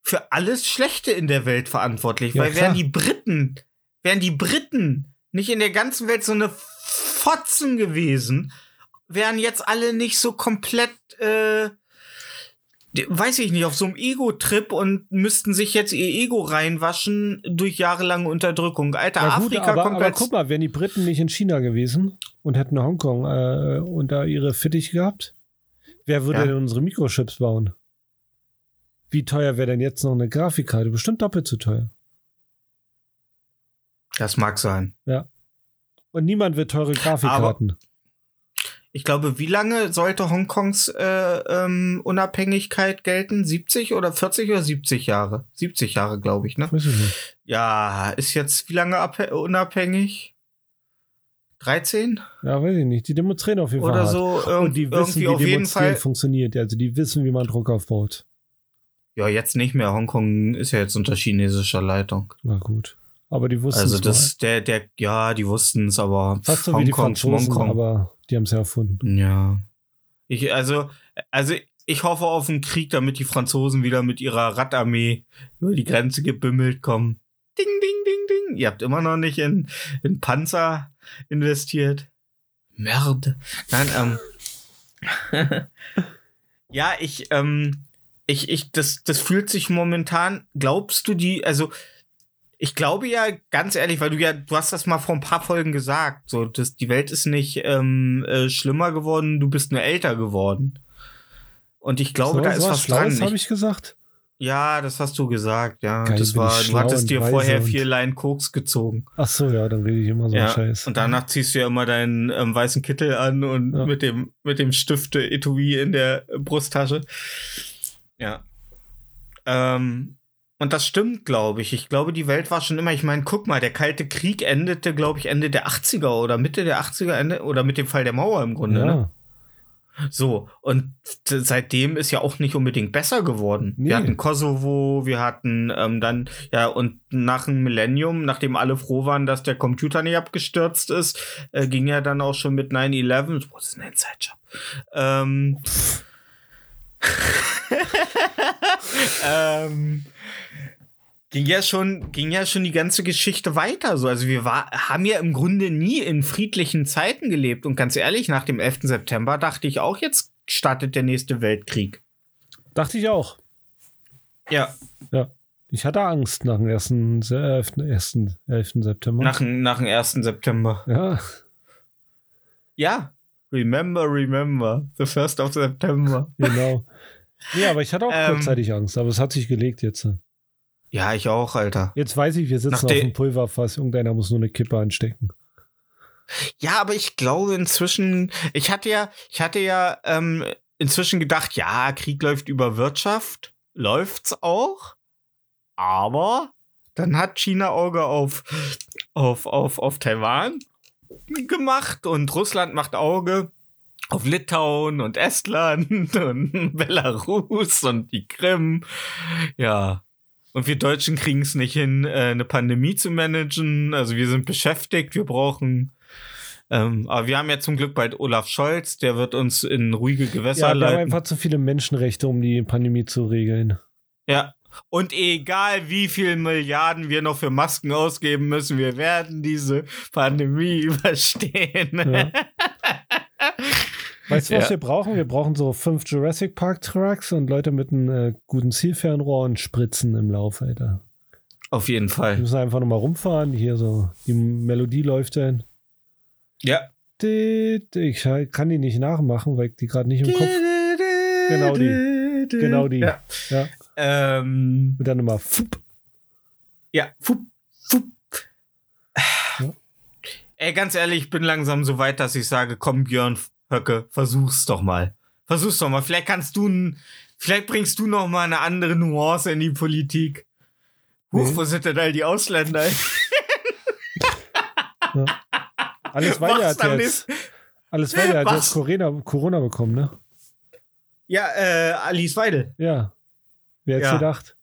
für alles Schlechte in der Welt verantwortlich, Ja, weil klar. wären die Briten, wären die Briten nicht in der ganzen Welt so eine Fotzen gewesen, wären jetzt alle nicht so komplett, äh, weiß ich nicht, auf so einem Ego-Trip und müssten sich jetzt ihr Ego reinwaschen durch jahrelange Unterdrückung. Alter, Na gut, Afrika aber, kommt aber guck mal, wären die Briten nicht in China gewesen und hätten Hongkong äh, unter ihre Fittiche gehabt, wer würde Ja. denn unsere Mikrochips bauen? Wie teuer wäre denn jetzt noch eine Grafikkarte? Bestimmt doppelt so teuer. Das mag sein. Und niemand wird teure Grafikkarten. Ich glaube, wie lange sollte Hongkongs äh, ähm, Unabhängigkeit gelten? 70 oder 40 oder 70 Jahre? 70 Jahre, glaube ich, ne? Weiß ich nicht. Ja, ist jetzt wie lange abhä- unabhängig? 13 Ja, weiß ich nicht. Die demonstrieren auf jeden Fall. oder so? Irg Und die wissen, wie auf jeden demonstrieren Fall. funktioniert. Also die wissen, wie man Druck aufbaut. Ja, jetzt nicht mehr. Hongkong ist ja jetzt unter chinesischer Leitung. Na gut. Aber die wussten Also es das, der, der, ja, die wussten es, aber. Fast so wie die Hongkong, Franzosen, Schmongkong. aber die haben es ja erfunden. Ja. Ich, also, also ich hoffe auf einen Krieg, damit die Franzosen wieder mit ihrer Radarmee über die Grenze gebümmelt kommen. Ding, ding, ding, ding. Ihr habt immer noch nicht in, in Panzer investiert. Merde. Nein, ähm. ja, ich, ähm, ich, ich, das, das fühlt sich momentan, glaubst du die, also, ich glaube ja, ganz ehrlich, weil du ja, du hast das mal vor ein paar Folgen gesagt, so, dass die Welt ist nicht ähm, äh, schlimmer geworden, du bist nur älter geworden. Und ich glaube, So, da ist was dran. habe Ich, gesagt. ja, das hast du gesagt, ja. Geil, das war, du hattest dir vorher vier Line Koks gezogen. Ach so, ja, dann rede ich immer so Ja, Scheiß. und danach ziehst du ja immer deinen ähm, weißen Kittel an und Ja. mit dem mit dem Stifte Etui in der Brusttasche. Ja. Ähm, und das stimmt, glaube ich. Ich glaube, die Welt war schon immer, ich meine, guck mal, der Kalte Krieg endete, glaube ich, Ende der 80er oder Mitte der 80er, Ende, oder mit dem Fall der Mauer im Grunde. Ne? ja. So, und seitdem ist ja auch nicht unbedingt besser geworden. Nee. Wir hatten Kosovo, wir hatten ähm, dann, ja, und nach dem Millennium, nachdem alle froh waren, dass der Computer nicht abgestürzt ist, äh, ging ja dann auch schon mit 9-11, was ist ein Inside-Job? Ähm, ähm, ging ja schon, ging ja schon die ganze Geschichte weiter. So, also wir war, haben ja im Grunde nie in friedlichen Zeiten gelebt. Und ganz ehrlich, nach dem 11. September dachte ich auch, jetzt startet der nächste Weltkrieg. Dachte ich auch. Ja, Ja. Ich hatte Angst nach dem 1. Se- äh, 11. 11. September. nach, dem- nach dem 1. September. ja. Ja. Remember, remember. The 1st of September. Genau. Nee, aber ich hatte auch Ähm. kurzzeitig Angst, aber es hat sich gelegt jetzt. Ja, ich auch, Alter. Jetzt weiß ich, wir sitzen Nach auf dem Pulverfass, irgendeiner muss nur eine Kippe anstecken. Ja, aber ich glaube inzwischen, ich hatte ja, ich hatte ja ähm, inzwischen gedacht, ja, Krieg läuft über Wirtschaft, läuft's auch, aber dann hat China Auge auf, auf, auf, auf Taiwan gemacht und Russland macht Auge auf Litauen und Estland und Belarus und die Krim. Ja. Und wir Deutschen kriegen es nicht hin, äh, eine Pandemie zu managen. Also wir sind beschäftigt, wir brauchen ähm, aber wir haben ja zum Glück bald Olaf Scholz, der wird uns in ruhige Gewässer Ja, wir haben leiten. einfach zu viele Menschenrechte, um die Pandemie zu regeln. Ja. Und egal wie viel Milliarden wir noch für Masken ausgeben müssen, wir werden diese Pandemie überstehen. Ja. Weißt du, was Ja. wir brauchen? Wir brauchen so fünf Jurassic Park Trucks und Leute mit einem äh, guten Zielfernrohr und Spritzen im Lauf, Alter. Auf jeden Wir Fall. müssen einfach nochmal rumfahren. Hier so, die Melodie läuft dann. Ja. Ich kann die nicht nachmachen, weil ich die gerade nicht im Kopf. Genau die. Genau die. Ja. Ja. Ähm, Und dann immer. Fupp. ja. Fup, fup. Ja. Ey, ganz ehrlich, ich bin langsam so weit, dass ich sage, komm Björn Höcke, versuch's doch mal. Versuch's doch mal. Vielleicht kannst du, vielleicht bringst du noch mal eine andere Nuance in die Politik. Huch, Nee. wo sind denn all die Ausländer? Alles weiter hat jetzt. Alles weiter hat jetzt Corona, Corona bekommen, ne? Ja, äh, Alice Weidel. Ja. Wer hätte Ja. gedacht?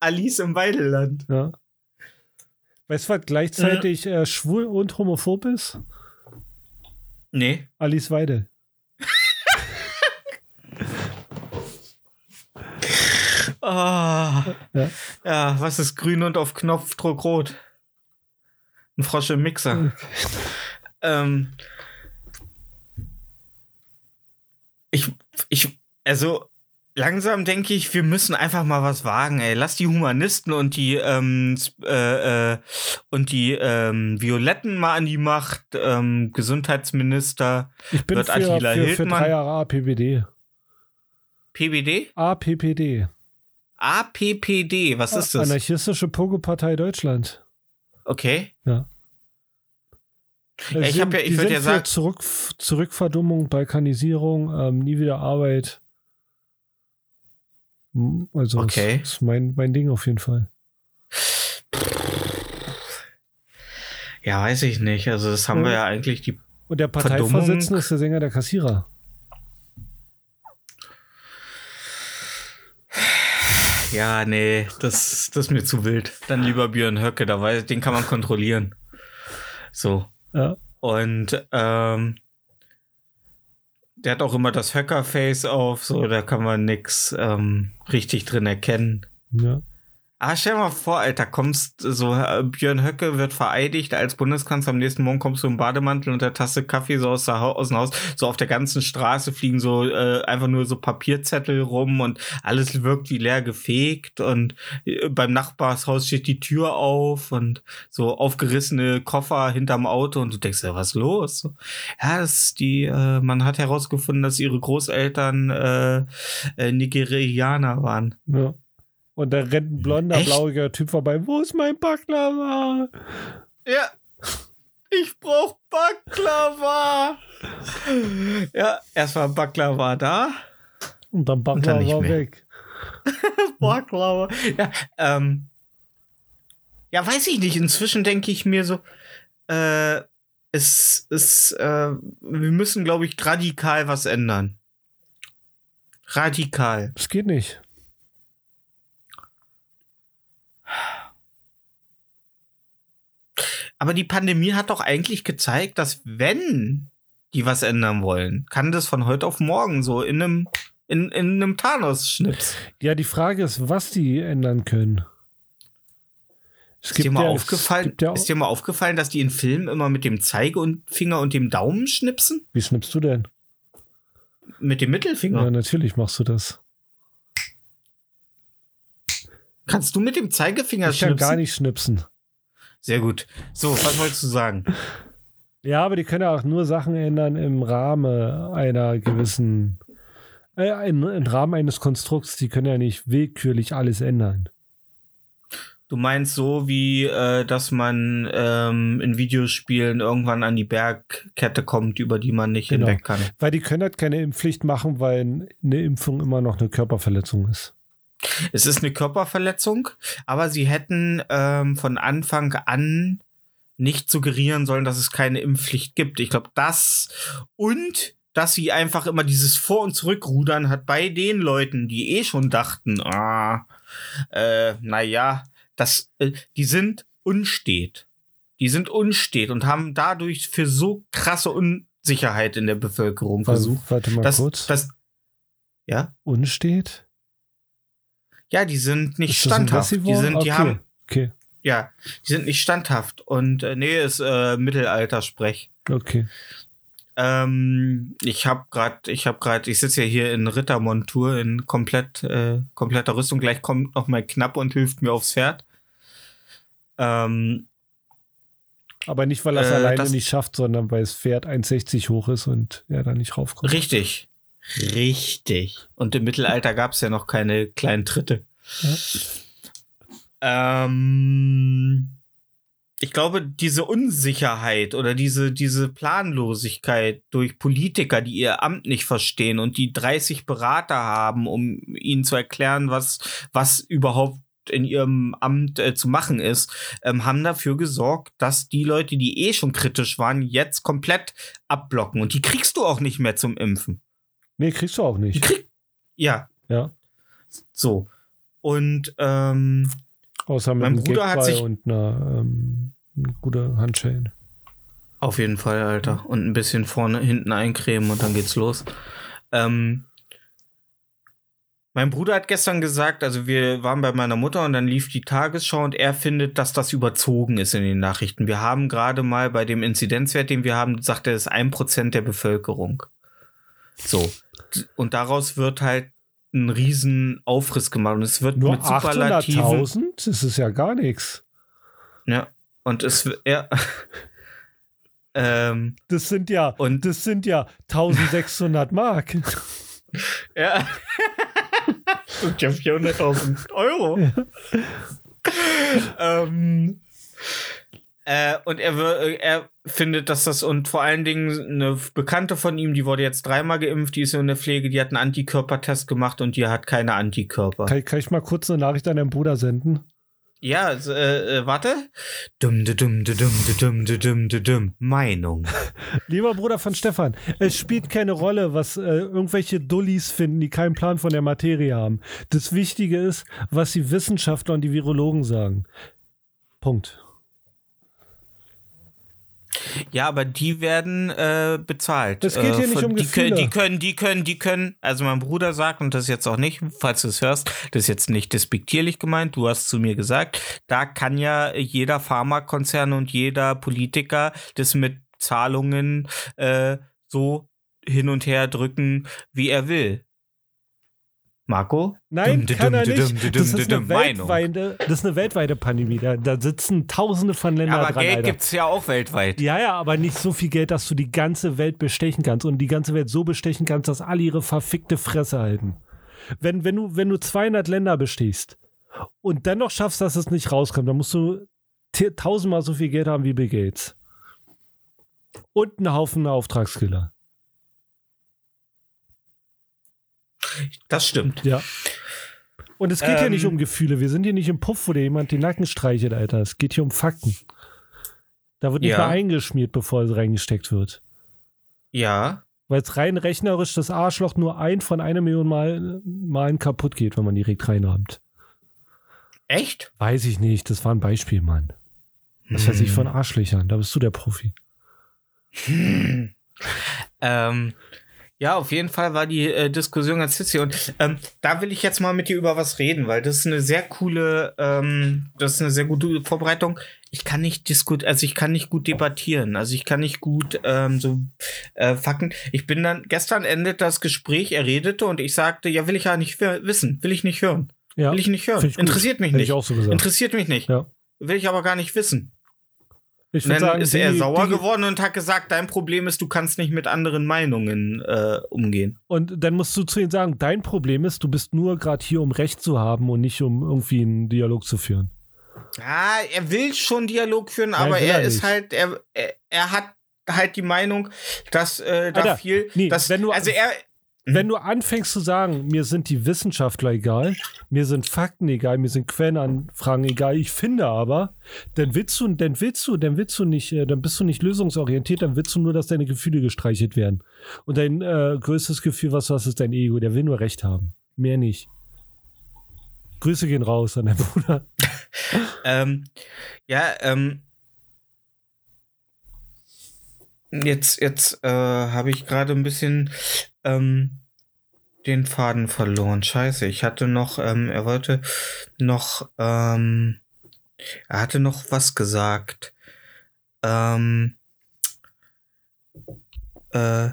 Alice im Weideland. Ja. Weißt du, was gleichzeitig äh, schwul und homophob ist? Nee. Alice Weidel. Ah. Ja. Ja. was ist grün und auf Knopfdruck rot? Ein Frosch im Mixer. ähm, ich, ich, also langsam denke ich, wir müssen einfach mal was wagen, ey. Lass die Humanisten und die, ähm, äh, äh, und die ähm, Violetten mal an die Macht. Ähm, Gesundheitsminister Ich bin Wird für, Attila für, für Hildmann- drei Jahre APPD. PBD? APPD. APPD, was ist das? Anarchistische Pogo-Partei Deutschland. Okay. Ja. Ja, ich hab ja- ich die würd sind ja für sagen- Zurück, Zurückverdummung, Balkanisierung, ähm, nie wieder Arbeit. Hm, Also, Okay. das ist mein, mein Ding auf jeden Fall. Ja, weiß ich nicht. Also das haben Ja. wir ja eigentlich die. Und der. Parteivorsitzende ist der Sänger der Kassierer. Ja, nee, das, das ist mir zu wild. Dann lieber Björn Höcke, da weiß, den kann man kontrollieren. So. Ja. Und ähm, der hat auch immer das Höcker-Face auf, so, da kann man nix ähm, richtig drin erkennen. ja. Ah, stell mal vor, Alter, kommst so, äh, Björn Höcke wird vereidigt als Bundeskanzler, am nächsten Morgen kommst du im Bademantel und der Tasse Kaffee so aus, aus dem Haus, so auf der ganzen Straße fliegen so äh, einfach nur so Papierzettel rum und alles wirkt wie leer gefegt und äh, beim Nachbarshaus steht die Tür auf und so aufgerissene Koffer hinterm Auto und du denkst ja, was los? So, ja, das ist die, äh, man hat herausgefunden, dass ihre Großeltern äh, äh, Nigerianer waren. Ja. Und da rennt ein blonder, Echt? blauiger Typ vorbei. Wo ist mein Baklava? Ja. Ich brauch Baklava. Ja, erst war Baklava da. Und dann Und dann Baklava weg. Baklava. Ja, ähm, ja, weiß ich nicht. Inzwischen denke ich mir so, äh, es ist, äh, wir müssen, glaube ich, radikal was ändern. Radikal. Das geht nicht. Aber die Pandemie hat doch eigentlich gezeigt, dass wenn die was ändern wollen, kann das von heute auf morgen so in einem, in, in einem Thanos-Schnips. Ja, die Frage ist, was die ändern können. Es Ist dir, mal ja- aufgefallen, ja, ist dir mal aufgefallen, dass die in Filmen immer mit dem Zeigefinger und dem Daumen schnipsen? wie schnippst du denn? Mit dem Mittelfinger. Ja, natürlich machst du das. Kannst du mit dem Zeigefinger Ich kann schnipsen? gar nicht schnipsen. Sehr gut. So, was wolltest du sagen? Ja, aber die können ja auch nur Sachen ändern im Rahmen einer gewissen, äh, im, im Rahmen eines Konstrukts. Die können ja nicht willkürlich alles ändern. Du meinst so, wie äh, dass man ähm, in Videospielen irgendwann an die Bergkette kommt, über die man nicht Genau. hinweg kann. Weil die können halt keine Impfpflicht machen, weil eine Impfung immer noch eine Körperverletzung ist. Es ist eine Körperverletzung, aber sie hätten ähm, von Anfang an nicht suggerieren sollen, dass es keine Impfpflicht gibt. Ich glaube, das und dass sie einfach immer dieses Vor- und Zurückrudern hat bei den Leuten, die eh schon dachten, ah, äh, naja, das, äh, die sind unstet. Die sind unstet und haben dadurch für so krasse Unsicherheit in der Bevölkerung versucht. Warte mal Das, kurz. das, ja, Unsteht? Ja, die sind nicht Ist standhaft. Die sind, die okay. haben, Okay, Ja, die sind nicht standhaft. Und äh, nee, ist äh, Mittelaltersprech. okay. Ähm, ich habe gerade, ich habe gerade, ich sitze ja hier in Rittermontur in komplett äh, kompletter Rüstung. Gleich kommt noch mal knapp und hilft mir aufs Pferd. Ähm, Aber nicht, weil er es Äh, alleine das- nicht schafft, sondern weil das Pferd 1,60 hoch ist und er da nicht raufkommt. richtig, richtig. Und im Mittelalter gab es ja noch keine kleinen Tritte. Ähm, ich glaube, diese Unsicherheit oder diese, diese Planlosigkeit durch Politiker, die ihr Amt nicht verstehen und die 30 Berater haben, um ihnen zu erklären, was, was überhaupt in ihrem Amt äh, zu machen ist, ähm, haben dafür gesorgt, dass die Leute, die eh schon kritisch waren, jetzt komplett abblocken. Und die kriegst du auch nicht mehr zum Impfen. Nee, kriegst du auch nicht. krieg ja, Ja. so. Und ähm, Außer mit Mein einem Bruder hat sich- und einer ähm, gute Handschellen. Auf jeden Fall, Alter. Und ein bisschen vorne, hinten eincremen und dann geht's los. Ähm, mein Bruder hat gestern gesagt, also wir waren bei meiner Mutter und dann lief die Tagesschau und er findet, dass das überzogen ist in den Nachrichten. Wir haben gerade mal bei dem Inzidenzwert, den wir haben, sagt er, ist ein Prozent der Bevölkerung. So. Und daraus wird halt ein riesen Aufriss gemacht und es wird Nur mit Superlativen. 800.000? Das ist ja gar nichts. Ja. Und es ja. ähm, Das sind ja, Und- das sind ja 1600 Mark. Ja. Und ja 400.000 Euro. ähm, äh, und er, wür- er findet, dass das und vor allen Dingen eine Bekannte von ihm, die wurde jetzt dreimal geimpft, die ist in der Pflege, die hat einen Antikörpertest gemacht und die hat keine Antikörper. Kann, kann ich mal kurz eine Nachricht an deinen Bruder senden? ja, äh, äh, warte. Dumm, du dumm, du dumm, du dumm, du dumm, du dumm. Meinung. Lieber Bruder von Stefan, es spielt keine Rolle, was äh, irgendwelche Dullis finden, die keinen Plan von der Materie haben. Das Wichtige ist, was die Wissenschaftler und die Virologen sagen. Punkt. Ja, aber die werden äh, bezahlt. Es geht hier äh, nicht um die können, Gefühle. die können, die können, die können. Also mein Bruder sagt und das jetzt auch nicht, falls du es hörst, das ist jetzt nicht despektierlich gemeint. Du hast zu mir gesagt, da kann ja jeder Pharmakonzern und jeder Politiker das mit Zahlungen äh, so hin und her drücken, wie er will. Marco? Nein, Dum, kann er nicht. dum, Das ist, eine weltweite, das ist eine weltweite Pandemie. Da, da sitzen Tausende von Ländern Aber dran, Geld Alter. gibt's ja auch weltweit. Ja, ja, aber nicht so viel Geld, dass du die ganze Welt bestechen kannst und die ganze Welt so bestechen kannst, dass alle ihre verfickte Fresse halten. Wenn, wenn, du, wenn du 200 Länder bestehst und dann noch schaffst, dass es nicht rauskommt, dann musst du tausendmal so viel Geld haben wie Bill Gates. Und einen Haufen Auftragskiller. Das stimmt. Ja. Und es geht hier Ähm. nicht um Gefühle. Wir sind hier nicht im Puff, wo dir jemand den Nacken streichelt, Alter. Es geht hier um Fakten. Da wird nicht Ja. mal eingeschmiert, bevor es reingesteckt wird. Ja. Weil es rein rechnerisch das Arschloch nur ein von einer Million Mal, Malen kaputt geht, wenn man direkt reinrammt. Echt? Weiß ich nicht, das war ein Beispiel, Mann. Was weiß ich Hm. von Arschlöchern, da bist du der Profi. Ähm, ja, auf jeden Fall war die äh, Diskussion ganz hitzig. Und ähm, da will ich jetzt mal mit dir über was reden, weil das ist eine sehr coole, ähm, das ist eine sehr gute Vorbereitung. Ich kann nicht diskutieren, also ich kann nicht gut debattieren, also ich kann nicht gut ähm, so äh, Fakten. Ich bin dann, gestern endet das Gespräch, er redete und ich sagte, ja, will ich ja nicht wi- wissen, will ich nicht hören. Ja, Will ich nicht hören. Ich. Interessiert mich hätte nicht. ich auch so gesagt. Interessiert mich nicht. Ja. Will ich aber gar nicht wissen. Ich dann sagen, ist er die- sauer die- geworden und hat gesagt, dein Problem ist, du kannst nicht mit anderen Meinungen äh, umgehen. Und dann musst du zu ihm sagen, dein Problem ist, du bist nur gerade hier, um Recht zu haben und nicht um irgendwie einen Dialog zu führen. Ja, er will schon Dialog führen, Nein, aber er er ist halt, er, er, er hat halt die Meinung, dass äh, da Alter, viel, nee, dass, wenn du- also er, Wenn du anfängst zu sagen, mir sind die Wissenschaftler egal, mir sind Fakten egal, mir sind Quellenanfragen egal, ich finde aber, dann willst du, dann willst du, dann willst du nicht, äh, dann bist du nicht lösungsorientiert, dann willst du nur, dass deine Gefühle gestreichelt werden. Und dein äh, größtes Gefühl, was du hast, ist dein Ego, der will nur Recht haben. Mehr nicht. Grüße gehen raus an deinen Bruder. ähm, ja, ähm, jetzt, jetzt äh, habe ich gerade ein bisschen ähm, den Faden verloren. Scheiße, ich hatte noch, ähm, er wollte noch, ähm, er hatte noch was gesagt. Ähm, äh,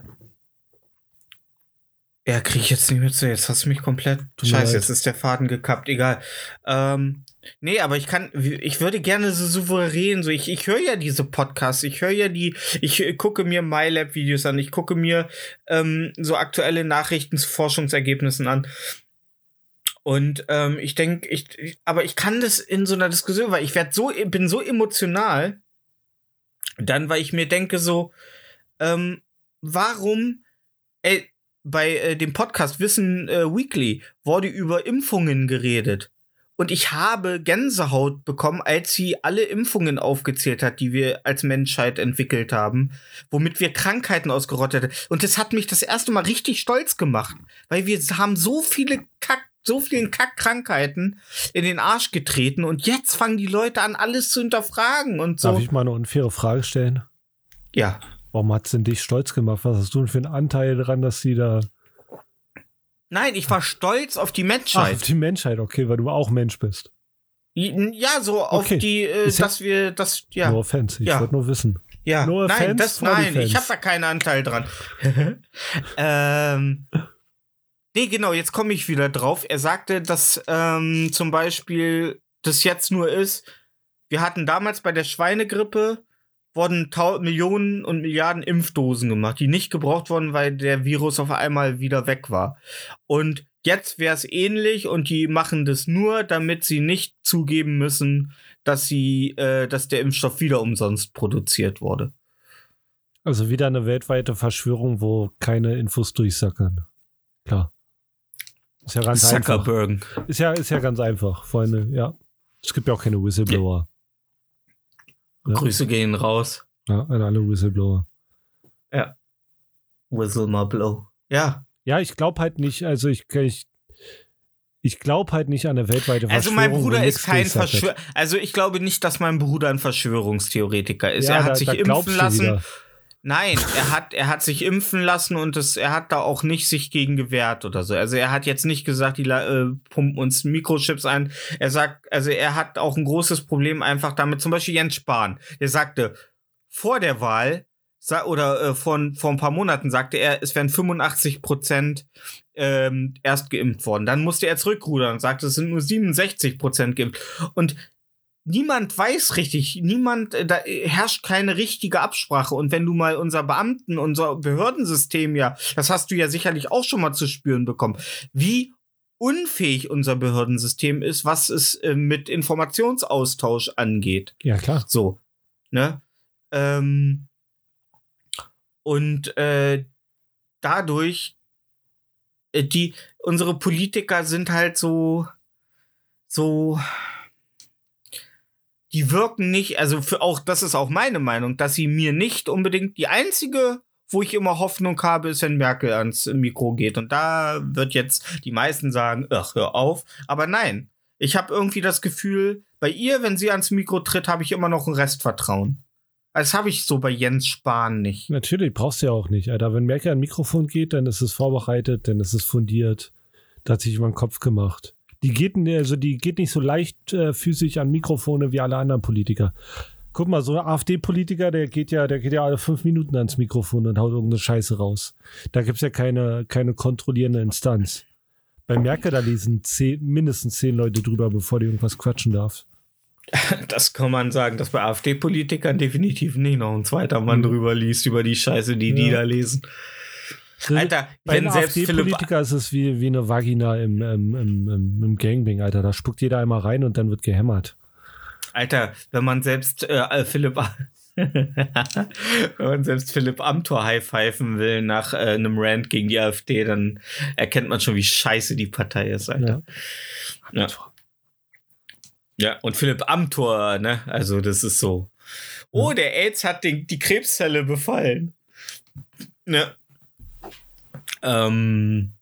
ja, kriege ich jetzt nicht mehr zu. Jetzt hast du mich komplett. Scheiße, jetzt ist der Faden gekappt. Egal. Ähm, nee, aber ich kann, ich würde gerne so souverän, so ich, ich höre ja diese Podcasts, ich höre ja die, ich gucke mir MyLab-Videos an, ich gucke mir ähm, so aktuelle Nachrichten zu Forschungsergebnissen an. Und ähm, ich denke, ich, aber ich kann das in so einer Diskussion, weil ich werd so, bin so emotional, dann, weil ich mir denke, so, ähm, warum, ey, bei äh, dem Podcast Wissen äh, Weekly wurde über Impfungen geredet. Und ich habe Gänsehaut bekommen, als sie alle Impfungen aufgezählt hat, die wir als Menschheit entwickelt haben, womit wir Krankheiten ausgerottet haben. Und das hat mich das erste Mal richtig stolz gemacht, weil wir haben so viele Kack, so vielen Kackkrankheiten in den Arsch getreten und jetzt fangen die Leute an, alles zu hinterfragen und so. Darf ich mal eine unfaire Frage stellen? Ja. Warum hat es denn dich stolz gemacht? Was hast du denn für einen Anteil daran, dass sie da. Nein, ich war stolz auf die Ach, Menschheit. auf die Menschheit, okay, weil du auch Mensch bist. Ja, so auf Okay. die, äh, ja- dass wir das, ja. No offense, ich Ja. wollte nur wissen. Ja, No nein, offense, das, for nein, ich habe da keinen Anteil dran. ähm, nee, genau, jetzt komme ich wieder drauf. Er sagte, dass ähm, zum Beispiel das jetzt nur ist, wir hatten damals bei der Schweinegrippe wurden Millionen und Milliarden Impfdosen gemacht, die nicht gebraucht wurden, weil der Virus auf einmal wieder weg war. Und jetzt wäre es ähnlich und die machen das nur, damit sie nicht zugeben müssen, dass sie, äh, dass der Impfstoff wieder umsonst produziert wurde. Also wieder eine weltweite Verschwörung, wo keine Infos durchsackern. Klar. Ist ja ganz einfach. Zuckerberg. Ist ja, ist ja ganz einfach, Freunde, ja. Es gibt ja auch keine Whistleblower. Ja. Grüße gehen raus. Ja, an alle Whistleblower. Whistle mal blow. Ja. Ja, ich glaube halt nicht, also ich, ich Ich glaube halt nicht an eine weltweite Also Verschwörung. mein wo Bruder ist kein durchsagt wird. Verschwör... Also ich glaube nicht, dass mein Bruder ein Verschwörungstheoretiker ist. Ja, er hat da- sich da impfen lassen. wieder. Nein, er hat, er hat sich impfen lassen und es, er hat da auch nicht sich gegen gewehrt oder so. Also er hat jetzt nicht gesagt, die äh, pumpen uns Mikrochips ein. Er sagt, also er hat auch ein großes Problem einfach damit. Zum Beispiel Jens Spahn, der sagte vor der Wahl oder äh, von vor ein paar Monaten sagte er, es wären 85 Prozent ähm, erst geimpft worden. Dann musste er zurückrudern und sagte, es sind nur 67 Prozent geimpft. Und niemand weiß richtig, niemand, äh, da herrscht keine richtige Absprache. Und wenn du mal unser Beamten, unser Behördensystem ja, das hast du ja sicherlich auch schon mal zu spüren bekommen, wie unfähig unser Behördensystem ist, was es äh, mit Informationsaustausch angeht. Ja, klar. So, ne? Ähm, und äh, dadurch, äh, die, unsere Politiker sind halt so, so, die wirken nicht, also für auch, das ist auch meine Meinung, dass sie mir nicht unbedingt die einzige, wo ich immer Hoffnung habe, ist, wenn Merkel ans Mikro geht. Und da wird jetzt die meisten sagen, ach, hör auf. Aber nein, ich habe irgendwie das Gefühl, bei ihr, wenn sie ans Mikro tritt, habe ich immer noch ein Restvertrauen. Das habe ich so bei Jens Spahn nicht. Natürlich, brauchst du ja auch nicht, Alter. Wenn Merkel an Mikrofon geht, dann ist es vorbereitet, dann ist es fundiert. Da hat sich jemand Kopf gemacht. Die geht, also die geht nicht so leicht äh, physisch an Mikrofone wie alle anderen Politiker. Guck mal, so ein AfD-Politiker, der geht ja, der geht ja alle fünf Minuten ans Mikrofon und haut irgendeine Scheiße raus. Da gibt's ja keine, keine kontrollierende Instanz. Bei Merkel, da lesen zehn, mindestens zehn Leute drüber, bevor die irgendwas quatschen darf. Das kann man sagen, dass bei AfD-Politikern definitiv nicht noch ein zweiter Mann Mhm. drüber liest über die Scheiße, die die Ja. da lesen. Alter, Bei wenn selbst AfD-Politiker ist es wie, wie eine Vagina im, im, im, im, im Gangbang, Alter. Da spuckt jeder einmal rein und dann wird gehämmert. Alter, wenn man selbst äh, Philipp wenn man selbst Philipp Amthor high-pfeifen will nach äh, einem Rant gegen die AfD, dann erkennt man schon, wie scheiße die Partei ist, Alter. Ja. Ja. Ja, und Philipp Amthor, ne? Also, das ist so. Oh, der AIDS hat den, die Krebszelle befallen. Ne? Ähm.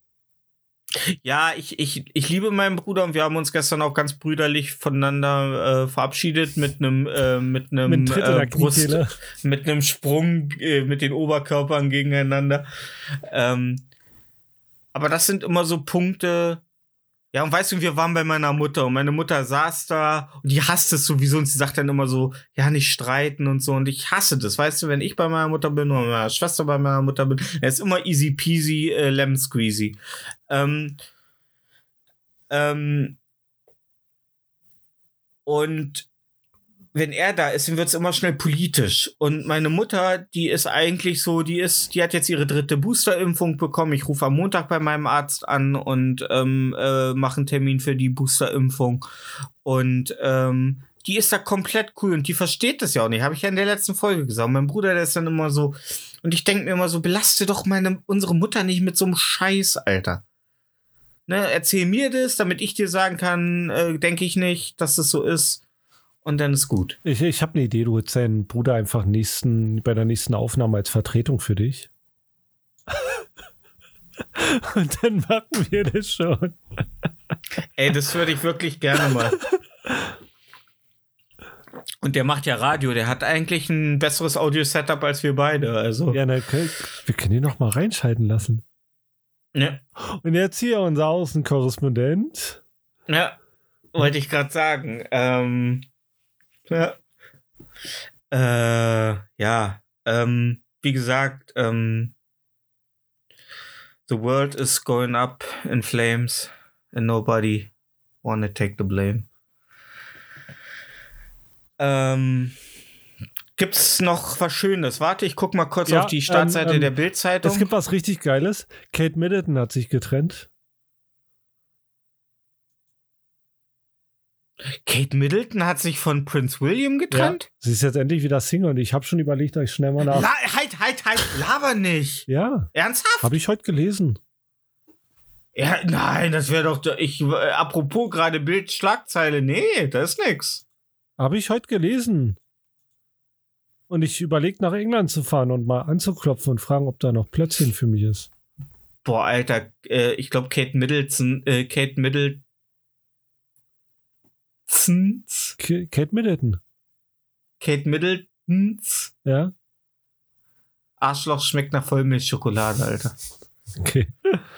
Ja, ich, ich, ich liebe meinen Bruder und wir haben uns gestern auch ganz brüderlich voneinander äh, verabschiedet mit einem äh, mit einem Mit äh, Brust, mit einem Sprung äh, mit den Oberkörpern gegeneinander. Ähm, aber das sind immer so Punkte. Ja, und weißt du, wir waren bei meiner Mutter und meine Mutter saß da und die hasst es sowieso und sie sagt dann immer so, ja, nicht streiten und so und ich hasse das, weißt du, wenn ich bei meiner Mutter bin oder meine Schwester bei meiner Mutter bin, er ist immer easy peasy, äh, lemon squeezy. Ähm, ähm, und wenn er da ist, dann wird es immer schnell politisch. Und meine Mutter, die ist eigentlich so, die ist, die hat jetzt ihre dritte Boosterimpfung bekommen. Ich rufe am Montag bei meinem Arzt an und ähm, äh, mache einen Termin für die Boosterimpfung. Und ähm, die ist da komplett cool und die versteht das ja auch nicht. Habe ich ja in der letzten Folge gesagt. Mein Bruder, der ist dann immer so. Und ich denke mir immer so, belaste doch meine, unsere Mutter nicht mit so einem Scheiß, Alter. Ne, erzähl mir das, damit ich dir sagen kann, äh, denke ich nicht, dass das so ist. Und dann ist gut. Ich, ich habe eine Idee, du holst deinen Bruder einfach nächsten, bei der nächsten Aufnahme als Vertretung für dich. und dann machen wir das schon. Ey, das würde ich wirklich gerne mal. Und der macht ja Radio, der hat eigentlich ein besseres Audio-Setup als wir beide. Also. Ja, na, können, wir können ihn noch mal reinschalten lassen. Ja, Und jetzt hier unser Außenkorrespondent. ja wollte ich gerade sagen. Ähm, ja. Äh, ja. Ähm, wie gesagt, ähm, the world is going up in flames and nobody wanna take the blame. Ähm, gibt's noch was Schönes? Warte, ich guck mal kurz Ja, auf die Startseite ähm, ähm, der Bildzeitung. Es gibt was richtig Geiles. Kate Middleton hat sich getrennt. Kate Middleton hat sich von Prince William getrennt? Sie ist jetzt endlich wieder Single und ich habe schon überlegt, euch schnell mal nach. La halt, halt, halt, laber nicht. Ja, Ernsthaft? habe ich heute gelesen. Ja, nein, das wäre doch, ich, äh, apropos gerade Bild, Schlagzeile, nee, da ist nix. Habe ich heute gelesen. Und ich überlege, nach England zu fahren und mal anzuklopfen und fragen, ob da noch Plötzchen für mich ist. Boah, Alter, äh, ich glaube, Kate Middleton, äh, Kate Middleton Kate Middleton. Kate Middletons. Ja. Arschloch schmeckt nach Vollmilchschokolade, Alter. Okay.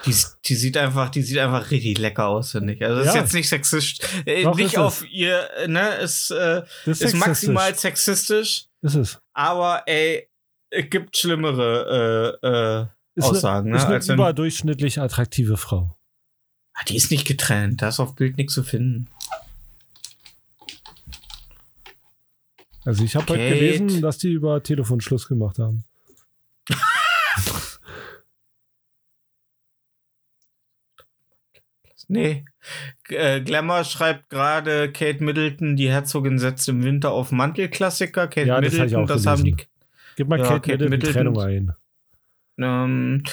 Die, die sieht einfach, die sieht einfach richtig lecker aus, finde ich. Also das ist Ja. jetzt nicht sexistisch. Äh, ist nicht es. auf ihr, äh, ne, ist, äh, Das ist, ist maximal sexistisch, Ist es. aber ey, es gibt schlimmere äh, äh, Ist Aussagen, eine, ist ne? eine als wenn- überdurchschnittlich attraktive Frau. Ah, Die ist nicht getrennt, da ist auf Bild nichts zu finden. Also ich habe heute gelesen, dass die über Telefon Schluss gemacht haben. Nee. Äh, Glamour schreibt gerade, Kate Middleton, die Herzogin setzt im Winter auf Mantelklassiker. Kate Ja, das hab ich Middleton, auch das, haben die. Gib mal Ja, Kate, Kate Middleton Middleton. Trennung ein. Ähm,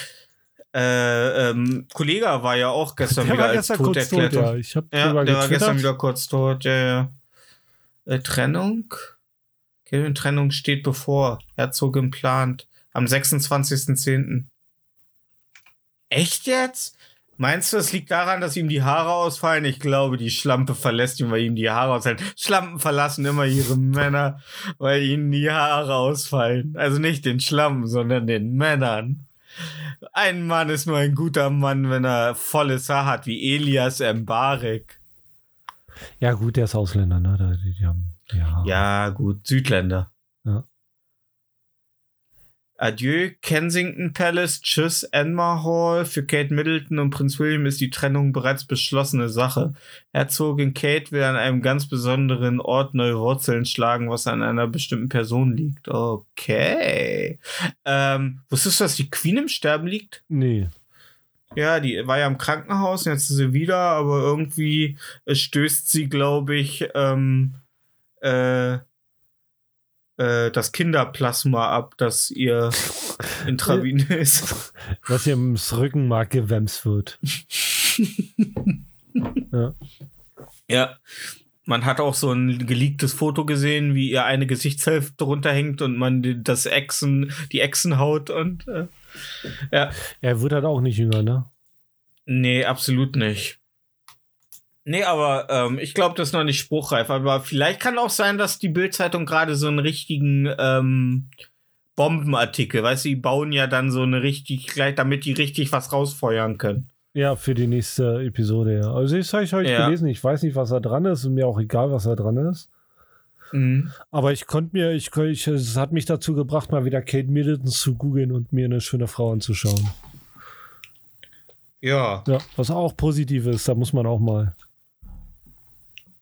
äh, ähm, Kollega war ja auch gestern Der wieder war gestern tot kurz tot, ja. Ich habe Ja, der war gestern getwittert. wieder kurz tot. Ja, ja. Äh, Trennung? Okay, Trennung steht bevor. Herzogin plant. Am 26.10. Echt jetzt? Meinst du, es liegt daran, dass ihm die Haare ausfallen? Ich glaube, die Schlampe verlässt ihn, weil ihm die Haare ausfallen. Schlampen verlassen immer ihre Männer, weil ihnen die Haare ausfallen. Also nicht den Schlampen, sondern den Männern. Ein Mann ist nur ein guter Mann, wenn er volles Haar hat, wie Elias Mbarek. Ja, gut, der ist Ausländer, ne? Die, die haben, ja. Ja, gut, Südländer. Ja. Adieu, Kensington Palace, tschüss, Enmar Hall. Für Kate Middleton und Prinz William ist die Trennung bereits beschlossene Sache. Herzogin Kate will an einem ganz besonderen Ort neue Wurzeln schlagen, was an einer bestimmten Person liegt. Okay. Ähm, wusstest du, dass die Queen im Sterben liegt? Nee. Ja, die war ja im Krankenhaus jetzt ist sie wieder, aber irgendwie stößt sie, glaube ich, ähm, äh, äh, das Kinderplasma ab, das ihr intravenös. Dass ihr im Rückenmark gewämst wird. ja. ja. Man hat auch so ein geleaktes Foto gesehen, wie ihr eine Gesichtshälfte runterhängt und man die- das Echsen, die Echsenhaut und äh, ja. Er wird halt auch nicht jünger, ne? Nee, absolut nicht. Nee, aber ähm, ich glaube, das ist noch nicht spruchreif. Aber vielleicht kann auch sein, dass die Bild-Zeitung gerade so einen richtigen ähm, Bombenartikel, weißt du, die bauen ja dann so eine richtig, gleich, damit die richtig was rausfeuern können. Ja, für die nächste Episode, ja. Also ich habe ich heute Ja. gelesen, ich weiß nicht, was da dran ist, und mir auch egal, was da dran ist. Mhm. Aber ich konnte mir, ich, ich, es hat mich dazu gebracht, mal wieder Kate Middleton zu googeln und mir eine schöne Frau anzuschauen. Ja. Ja, was auch positiv ist, da muss man auch mal.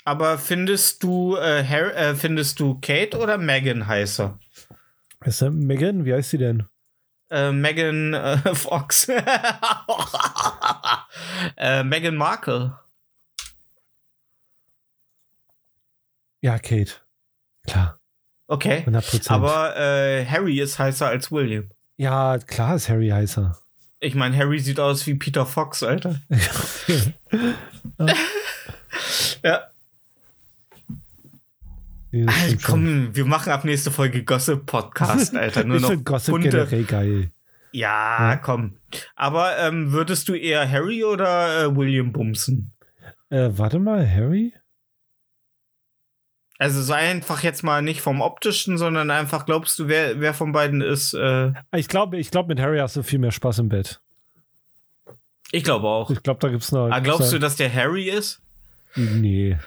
Aber findest du, äh, Harry, äh, findest du Kate oder Megan heißer? Ist da Megan? Wie heißt sie denn? Äh, Megan äh, Fox. äh, Megan Markle. Ja, Kate. Klar, Okay. 100 Prozent. Aber äh, Harry ist heißer als William. ja, klar ist Harry heißer. Ich meine, Harry sieht aus wie Peter Fox, Alter. Ja. Nee, schon. komm, wir machen ab nächste Folge Gossip-Podcast, Alter. Nur ich noch Gossip bunte. generell geil. Ja, Ja. komm. Aber ähm, würdest du eher Harry oder äh, William bumsen? Äh, warte mal, Harry? Also sei einfach jetzt mal nicht vom optischen, sondern einfach glaubst du, wer, wer von beiden ist? Äh, Ich glaube, ich glaub, mit Harry hast du viel mehr Spaß im Bett. ich glaube auch. Ich glaube, da gibt's noch. Ah, glaubst du, dass der Harry ist? Nee,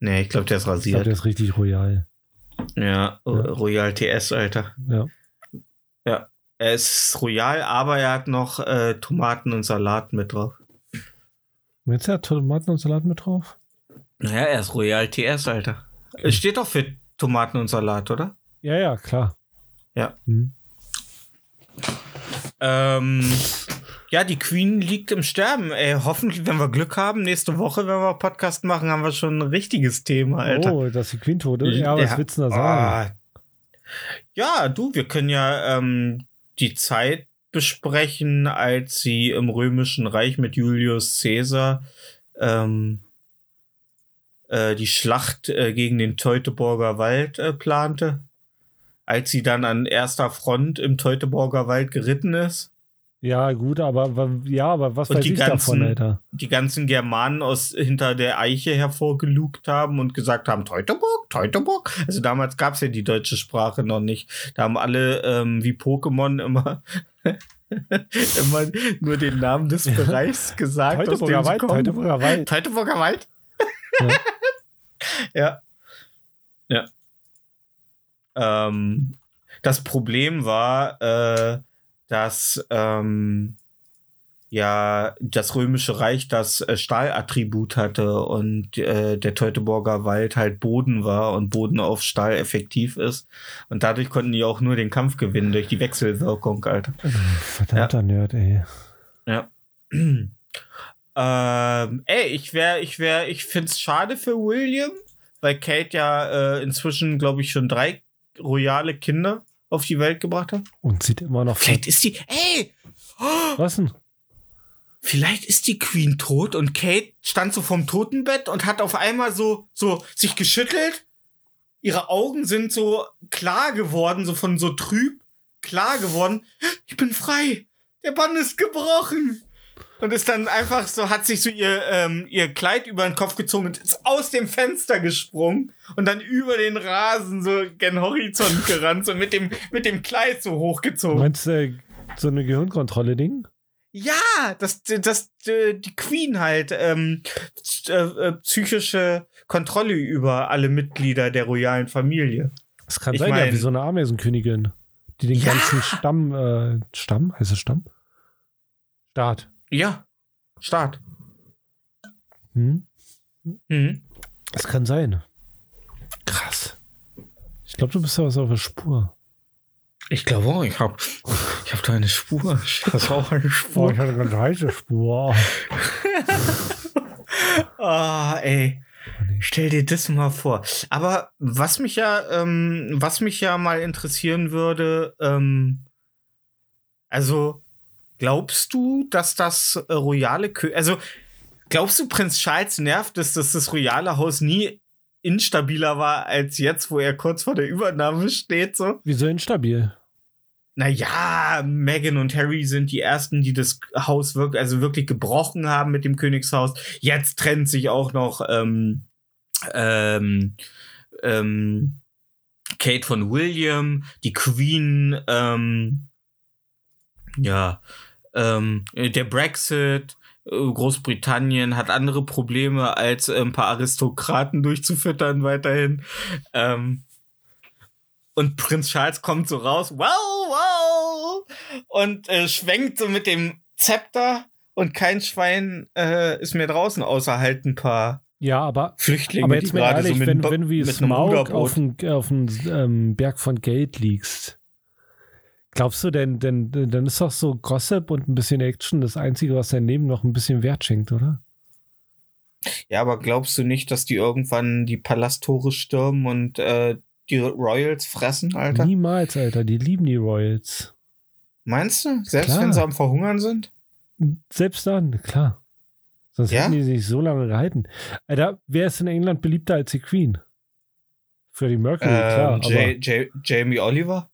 Nee, ich glaube, der ist ich glaube, rasiert. der ist richtig royal. ja, Ja. Royal TS, Alter. Ja. Ja. Er ist royal, aber er hat noch äh, Tomaten und Salat mit drauf. Meinst du, er hat Tomaten und Salat mit drauf? Naja, er ist Royal TS, Alter. Es steht doch für Tomaten und Salat, oder? Ja, ja, klar. Ja. Hm. Ähm, ja, die Queen liegt im Sterben. Ey, hoffentlich, wenn wir Glück haben, nächste Woche, wenn wir Podcast machen, haben wir schon ein richtiges Thema, Alter. Oh, dass die Queen tot ist? Ja, was Ja. willst du da sagen? Ah. Ja, du, wir können ja ähm, die Zeit besprechen, als sie im Römischen Reich mit Julius Caesar ähm, äh, die Schlacht äh, gegen den Teutoburger Wald äh, plante. Als sie dann an erster Front im Teutoburger Wald geritten ist. Ja, gut, aber ja, aber was Und weiß die ich davon, ganzen- Alter? die ganzen Germanen aus hinter der Eiche hervorgelugt haben und gesagt haben, Teutoburg, Teutoburg. Also damals gab es ja die deutsche Sprache noch nicht. Da haben alle ähm, wie Pokémon immer, immer nur den Namen des Bereichs gesagt. Teutoburger Wald. Teutoburger Wald. Teutoburger Wald? ja. Ja. Ähm, das Problem war, äh, dass ähm, ja das Römische Reich das äh, Stahlattribut hatte und äh, der Teutoburger Wald halt Boden war und Boden auf Stahl effektiv ist. Und dadurch konnten die auch nur den Kampf gewinnen durch die Wechselwirkung, Alter. Verdammter Nerd, ey. Ja. ähm, ey, ich wäre, ich wäre, ich find's schade für William, weil Kate ja äh, inzwischen, glaube ich, schon drei royale Kinder auf die Welt gebracht hat. Und sieht immer noch. Vielleicht ist die, ey, Was denn? vielleicht ist die Queen tot und Kate stand so vom Totenbett und hat auf einmal so, so sich geschüttelt. Ihre Augen sind so klar geworden, so von so trüb klar geworden. Ich bin frei. Der Bann ist gebrochen. Und ist dann einfach so, hat sich so ihr, ähm, ihr Kleid über den Kopf gezogen und ist aus dem Fenster gesprungen und dann über den Rasen so gen Horizont gerannt, so mit dem, mit dem Kleid so hochgezogen. Meinst du äh, so eine Gehirnkontrolle-Ding? Ja, das, das, äh, die Queen halt ähm, äh, psychische Kontrolle über alle Mitglieder der royalen Familie. Das kann Ich sein, ja, mein- wie so eine Ameisenkönigin, die den Ja. ganzen Stamm, äh, Stamm, heißt es Stamm? Staat. Ja, Start. Hm? Mhm. Das kann sein. Krass. Ich glaube, du bist da was auf der Spur. Ich glaube auch, ich habe ich hab da eine Spur. Ich hab auch eine Oh, Spur. ich hatte eine ganz heiße Spur. Ah, ey. Stell dir das mal vor. Aber was mich ja, ähm, was mich ja mal interessieren würde, ähm, also glaubst du, dass das äh, royale, Kö also glaubst du, Prinz Charles nervt es, dass das royale Haus nie instabiler war als jetzt, wo er kurz vor der Übernahme steht, so? Wieso instabil? Naja, Meghan und Harry sind die ersten, die das Haus wirklich, also wirklich gebrochen haben mit dem Königshaus. Jetzt trennt sich auch noch ähm, ähm, ähm, Kate von William, die Queen, ähm, ja, ähm, der Brexit. äh, Großbritannien hat andere Probleme, als äh, ein paar Aristokraten durchzufüttern weiterhin. Ähm, und Prinz Charles kommt so raus, wow, wow, und äh, schwenkt so mit dem Zepter und kein Schwein äh, ist mehr draußen, außer halt ein paar Ja, aber, Flüchtlinge, aber jetzt mal gerade ehrlich, mit wenn, wenn du wie Smaug Ruderboot- auf dem, auf dem ähm, Berg von Geld liegst, glaubst du denn, denn, dann ist doch so Gossip und ein bisschen Action das Einzige, was dein Leben noch ein bisschen Wert schenkt, oder? Ja, aber glaubst du nicht, dass die irgendwann die Palasttore stürmen und äh, die Royals fressen, Alter? Niemals, Alter. Die lieben die Royals. Meinst du? Selbst Klar. wenn sie am Verhungern sind? Selbst dann, klar. Sonst Ja? hätten die sich so lange gehalten. Alter, wer ist in England beliebter als die Queen? Freddie Mercury, klar. Ähm, J J Jamie Oliver?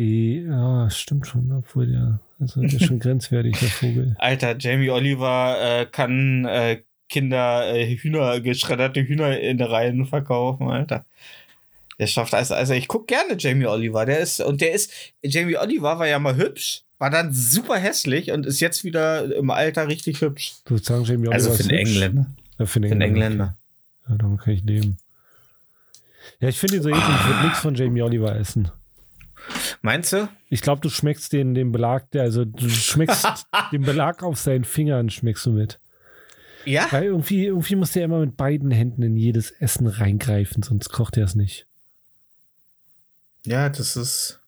Ja, stimmt schon, obwohl der, also der ist schon grenzwertig, der Vogel. Alter, Jamie Oliver äh, kann äh, Kinder äh, Hühner, geschredderte Hühner in der Reihen verkaufen, Alter. Der schafft also, also ich guck gerne Jamie Oliver. Der ist, und der ist, Jamie Oliver war ja mal hübsch, war dann super hässlich und ist jetzt wieder im Alter richtig hübsch. Du sagen, Jamie Oliver Also für hübsch? Engländer. Ja, für Engländer. Engländer. Ja, damit kann ich leben. Ja, ich finde ihn so eklig, ich würde nichts von Jamie Oliver essen. Meinst du? Ich glaube, du schmeckst den, den Belag, der, also du schmeckst den Belag auf seinen Fingern, schmeckst du mit. Ja? Weil irgendwie, irgendwie muss der immer mit beiden Händen in jedes Essen reingreifen, sonst kocht er es nicht. Ja, das ist.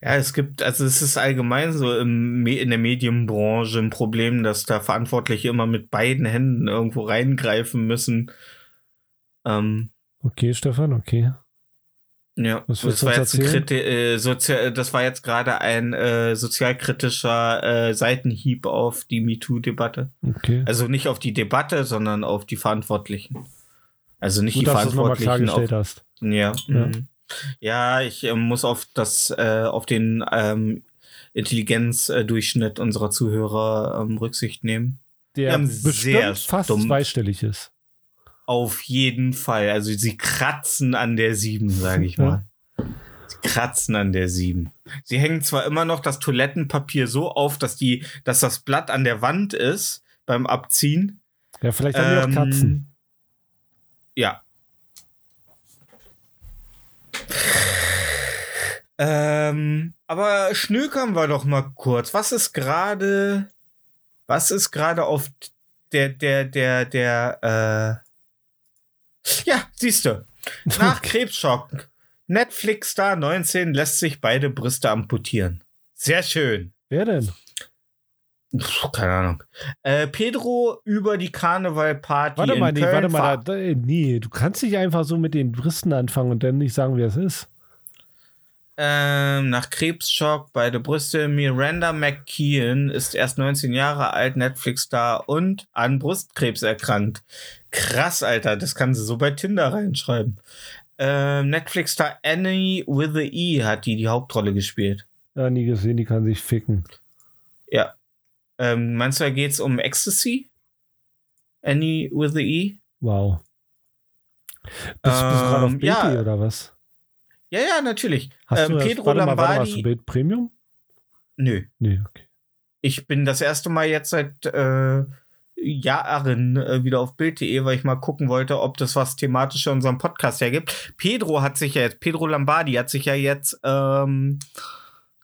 Ja, es gibt, also es ist allgemein so im, in der Medienbranche ein Problem, dass da Verantwortliche immer mit beiden Händen irgendwo reingreifen müssen. Ähm, Okay, Stefan, okay. Ja, das du war, jetzt erzählen? Kriti äh, das war jetzt gerade ein äh, sozialkritischer äh, Seitenhieb auf die MeToo-Debatte. Okay. Also nicht auf die Debatte, sondern auf die Verantwortlichen. Also nicht Gut, die dass du Verantwortlichen auf, klargestellt hast. Ja. Ja. mhm. Ja, ich äh, muss auf das, äh, auf den ähm, Intelligenzdurchschnitt unserer Zuhörer ähm, Rücksicht nehmen. Der bestimmt sehr fast dumm- zweistellig ist. Auf jeden Fall. Also sie kratzen an der 7, sage ich mal. Sie kratzen an der 7. Sie hängen zwar immer noch das Toilettenpapier so auf, dass, die, dass das Blatt an der Wand ist beim Abziehen. Ja, vielleicht haben die auch Ähm, Katzen. Ja. Ähm, aber schnökern wir doch mal kurz. Was ist gerade, was ist gerade auf der, der, der, der, äh, ja, siehst du. Nach Krebsschock. Netflix-Star 19 lässt sich beide Brüste amputieren. Sehr schön. Wer denn? Puh, keine Ahnung. Äh, Pedro über die Karnevalparty. Warte mal, in nee, Köln warte mal. da, nee, du kannst nicht einfach so mit den Brüsten anfangen und dann nicht sagen, wer es ist. Ähm, nach Krebsschock, beide Brüste. Miranda McKeon ist erst 19 Jahre alt, Netflix-Star und an Brustkrebs erkrankt. Krass, Alter, das kann sie so bei Tinder reinschreiben. Ähm, Netflix-Star Annie with the E hat die die Hauptrolle gespielt. Ja, nie gesehen, die kann sich ficken. Ja. Ähm, meinst du, da geht's um Ecstasy? Annie with the E? Wow. Bist, bist du gerade auf Ähm, BT ja. oder was? Ja, ja, natürlich. Hast ähm, du das, Pedro warte mal, warte mal, hast Lombardi. du Bild Premium? Nö. Nee, okay. Ich bin das erste Mal jetzt seit äh, Jahren äh, wieder auf Bild.de, weil ich mal gucken wollte, ob das was thematisch in unserem Podcast hergibt. Pedro hat sich ja jetzt, Pedro Lombardi hat sich ja jetzt ähm,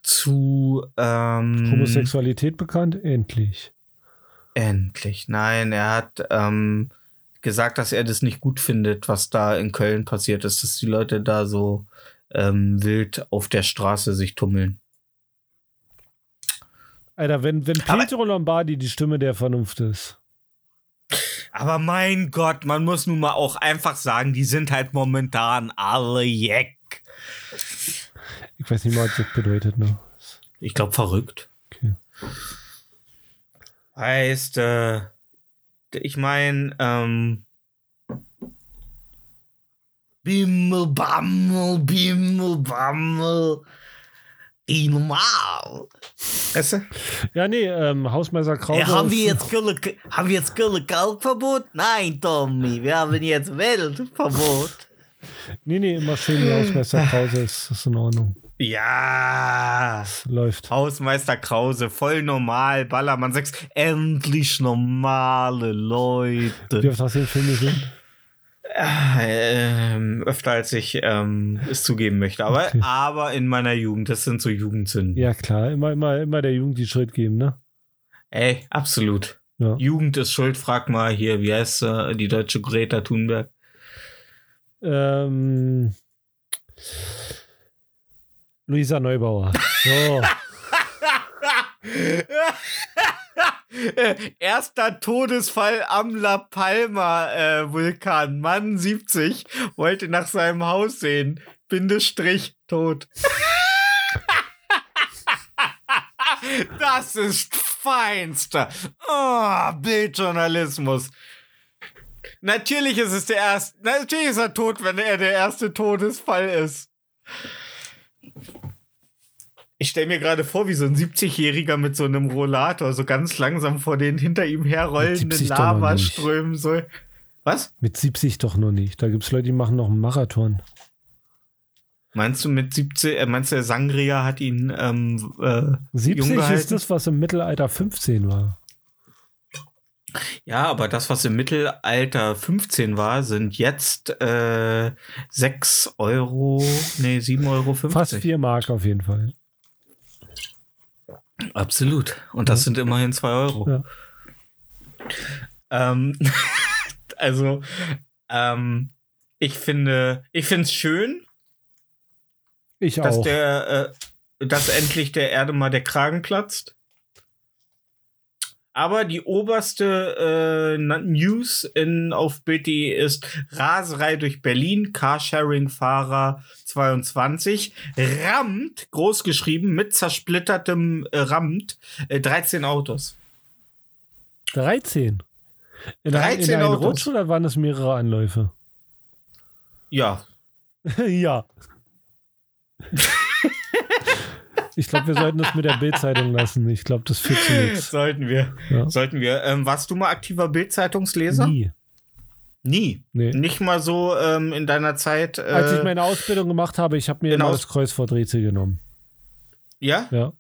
zu ähm, Homosexualität bekannt? Endlich. Endlich. Nein, er hat ähm, gesagt, dass er das nicht gut findet, was da in Köln passiert ist, dass die Leute da so ähm, wild auf der Straße sich tummeln. Alter, wenn, wenn Aber- Pietro Lombardi die Stimme der Vernunft ist. Aber mein Gott, man muss nun mal auch einfach sagen, die sind halt momentan alle jeck. Ich weiß nicht mal, was das bedeutet. Ne? Ich glaube, verrückt. Okay. Heißt, äh, ich meine, ähm, Bimmel, Bammel, Bimmel, Bammel. Normal. Weißt du? Ja, nee, ähm, Hausmeister Krause. Ja, haben, wir jetzt Gülle, haben wir jetzt Gülle Kalkverbot? Nein, Tommy, wir haben jetzt Weltverbot. Nee, nee, immer schön wie Hausmeister Krause ist, ist in Ordnung. Ja. Das läuft. Hausmeister Krause, voll normal, Ballermann 6. Endlich normale Wie Leute. oft hast du den Film gesehen? Ähm, öfter als ich ähm, es zugeben möchte. Aber, Okay. aber in meiner Jugend, das sind so Jugendsünden. Ja, klar, immer, immer, immer der Jugend die Schuld geben, ne? Ey, absolut. Ja. Jugend ist schuld, frag mal hier, wie heißt äh, die deutsche Greta Thunberg? Ähm, Luisa Neubauer. So, Äh, Erster Todesfall am La Palma äh, Vulkan. Mann 70 wollte nach seinem Haus sehen. Bindestrich tot. das ist feinster. Oh, Bildjournalismus. Natürlich ist es der erste. Natürlich ist er tot, wenn er der erste Todesfall ist. Ich stelle mir gerade vor, wie so ein 70-Jähriger mit so einem Rollator so ganz langsam vor den hinter ihm herrollenden 70 doch noch nicht. Lavaströmen so. Was? mit 70 doch noch nicht. Da gibt es Leute, die machen noch einen Marathon. Meinst du mit 70, äh, meinst du, der Sangria hat ihn ähm, äh, jung 70 gehalten? ist das, was im Mittelalter 15 war. Ja, aber das, was im Mittelalter 15 war, sind jetzt äh, 6 Euro, nee, 7,50 Euro. Fast 4 Mark auf jeden Fall. Absolut. Und das sind immerhin 2 Euro. Ja. Ähm, also, ähm, ich finde, ich finde es schön, Ich dass auch. der, äh, dass endlich der Erde mal der Kragen platzt. Aber die oberste äh, News in, auf Bild.de ist Raserei durch Berlin, Carsharing-Fahrer 22, rammt, groß geschrieben, mit zersplittertem äh, rammt, äh, 13 Autos. 13. In, 13 in einem Autos. Rutsch oder waren es mehrere Anläufe? Ja, ja. Ich glaube, wir sollten das mit der Bildzeitung lassen. Ich glaube, das führt zu nichts. Sollten wir. Ja. Sollten wir. Ähm, warst du mal aktiver Bildzeitungsleser? Nie. Nie. Nee. Nicht mal so ähm, in deiner Zeit. Äh, Als ich meine Ausbildung gemacht habe, ich habe mir immer Aus- das Kreuzworträtsel genommen. ja? Ja,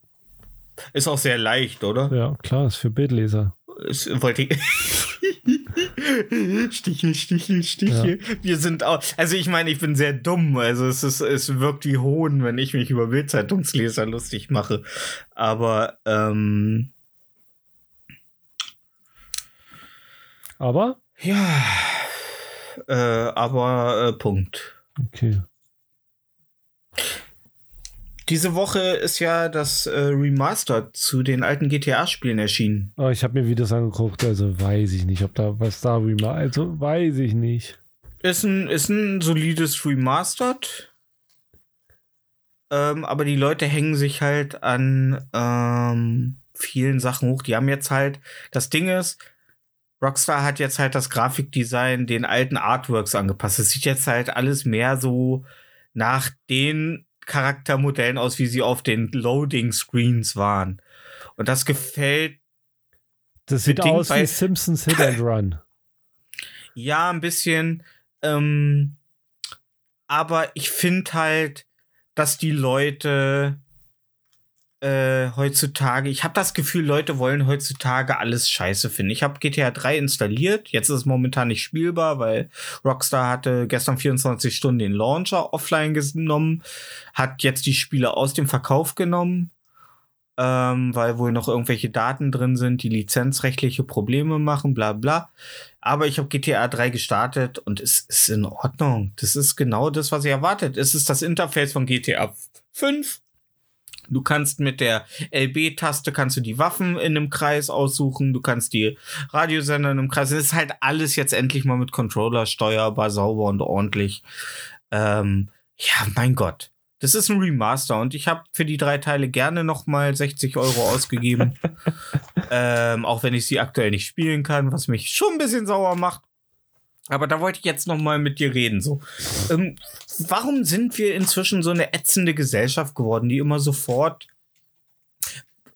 Ist auch sehr leicht, oder? ja, klar, ist für Bildleser. Es wollte ich. Stichel, Stichel, Stichel. Wir sind auch. Also ich meine, ich bin sehr dumm. Also es ist, es wirkt wie Hohn, wenn ich mich über Bildzeitungsleser lustig mache. Aber ähm, Aber, ja. Äh, aber äh, Punkt. okay. Diese Woche ist ja das äh, Remaster zu den alten GTA-Spielen erschienen. Aber ich habe mir Videos angeguckt, also weiß ich nicht, ob da was da rema- Also weiß ich nicht. Ist ein, ist ein solides Remastered. Ähm, aber die Leute hängen sich halt an ähm, vielen Sachen hoch. Die haben jetzt halt, das Ding ist, Rockstar hat jetzt halt das Grafikdesign den alten Artworks angepasst. Es sieht jetzt halt alles mehr so nach den Charaktermodellen aus, wie sie auf den Loading Screens waren. Und das gefällt Das sieht aus wie bei- Simpsons Hit and Run. Ja, ein bisschen. Ähm, aber ich finde halt, dass die Leute äh, heutzutage, ich habe das Gefühl, Leute wollen heutzutage alles scheiße finden. Ich habe GTA 3 installiert. Jetzt ist es momentan nicht spielbar, weil Rockstar hatte gestern 24 Stunden den Launcher offline genommen, hat jetzt die Spiele aus dem Verkauf genommen. Ähm, weil wohl noch irgendwelche Daten drin sind, die lizenzrechtliche Probleme machen, bla bla. Aber ich habe GTA 3 gestartet und es ist in Ordnung. Das ist genau das, was ich erwartet. Es ist das Interface von GTA 5. Du kannst mit der LB-Taste kannst du die Waffen in einem Kreis aussuchen. Du kannst die Radiosender in einem Kreis. Es ist halt alles jetzt endlich mal mit Controller steuerbar, sauber und ordentlich. Ähm, ja, mein Gott. Das ist ein Remaster und ich habe für die drei Teile gerne noch mal 60 Euro ausgegeben. ähm, auch wenn ich sie aktuell nicht spielen kann, was mich schon ein bisschen sauer macht. Aber da wollte ich jetzt noch mal mit dir reden. So, ähm, warum sind wir inzwischen so eine ätzende Gesellschaft geworden, die immer sofort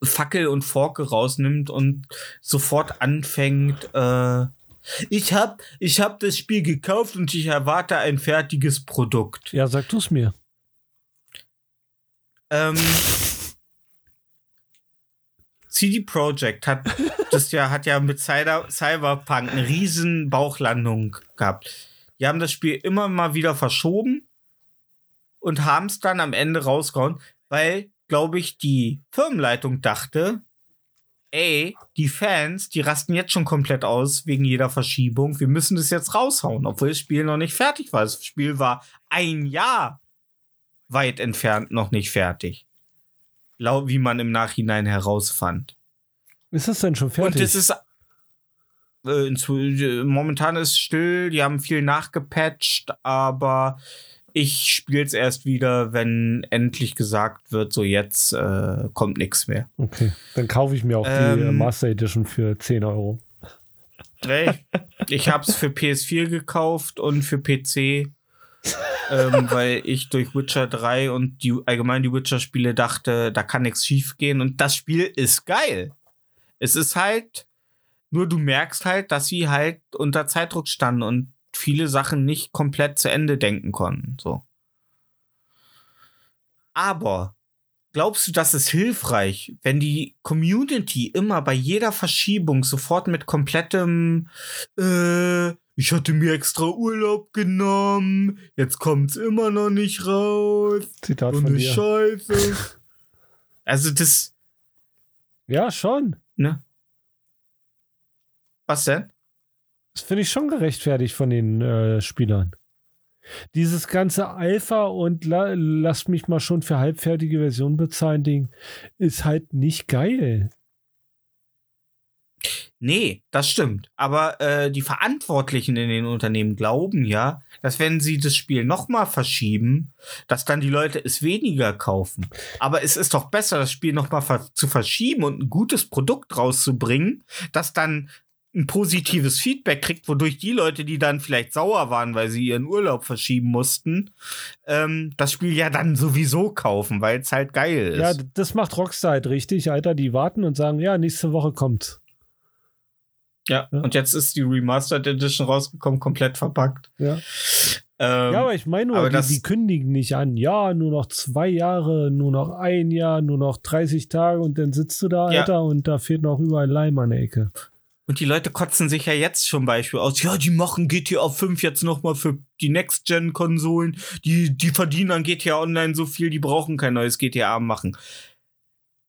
Fackel und Forke rausnimmt und sofort anfängt? Äh, ich hab, ich hab das Spiel gekauft und ich erwarte ein fertiges Produkt. Ja, sag du's mir. Ähm, CD Projekt hat das ja hat ja mit Cyber, Cyberpunk eine riesen Bauchlandung gehabt. Die haben das Spiel immer mal wieder verschoben und haben es dann am Ende rausgehauen, weil, glaube ich, die Firmenleitung dachte, ey, die Fans, die rasten jetzt schon komplett aus wegen jeder Verschiebung. Wir müssen das jetzt raushauen, obwohl das Spiel noch nicht fertig war. Das Spiel war ein Jahr weit entfernt noch nicht fertig. Wie man im Nachhinein herausfand. Ist das denn schon fertig? Und es ist äh, äh, momentan ist still, die haben viel nachgepatcht, aber ich spiele es erst wieder, wenn endlich gesagt wird, so jetzt äh, kommt nichts mehr. okay, dann kaufe ich mir auch die Ähm, äh, Master Edition für 10 Euro. Ey, ich habe es für PS4 gekauft und für PC, ähm, weil ich durch Witcher 3 und die allgemein die Witcher-Spiele dachte, da kann nichts schief gehen. Und das Spiel ist geil. Es ist halt, nur du merkst halt, dass sie halt unter Zeitdruck standen und viele Sachen nicht komplett zu Ende denken konnten. So. Aber glaubst du, das ist hilfreich, wenn die Community immer bei jeder Verschiebung sofort mit komplettem äh, ich hatte mir extra Urlaub genommen, jetzt kommt's immer noch nicht raus. Zitat So von dir. Scheiße. Also das, Ja, schon. ne? Was denn? Das finde ich schon gerechtfertigt von den äh, Spielern. Dieses ganze Alpha und la lasst mich mal schon für halbfertige Version bezahlen Ding ist halt nicht geil. Nee, das stimmt. Aber äh, die Verantwortlichen in den Unternehmen glauben ja, dass wenn sie das Spiel nochmal verschieben, dass dann die Leute es weniger kaufen. Aber es ist doch besser, das Spiel nochmal ver zu verschieben und ein gutes Produkt rauszubringen, das dann ein positives Feedback kriegt, wodurch die Leute, die dann vielleicht sauer waren, weil sie ihren Urlaub verschieben mussten, ähm, das Spiel ja dann sowieso kaufen, weil es halt geil ist. Ja, das macht Rockstar halt richtig, Alter. Die warten und sagen, ja, nächste Woche kommt. Ja, Ja. und jetzt ist die Remastered Edition rausgekommen, komplett verpackt. Ja, Ähm, ja aber ich meine nur, die, die kündigen nicht an. Ja, nur noch zwei Jahre, nur noch ein Jahr, nur noch 30 Tage und dann sitzt du da, Ja. Alter, und da fehlt noch überall Leim an der Ecke. Und die Leute kotzen sich ja jetzt zum Beispiel aus, ja, die machen GTA 5 jetzt nochmal für die Next-Gen-Konsolen, die, die verdienen an GTA Online so viel, die brauchen kein neues GTA machen.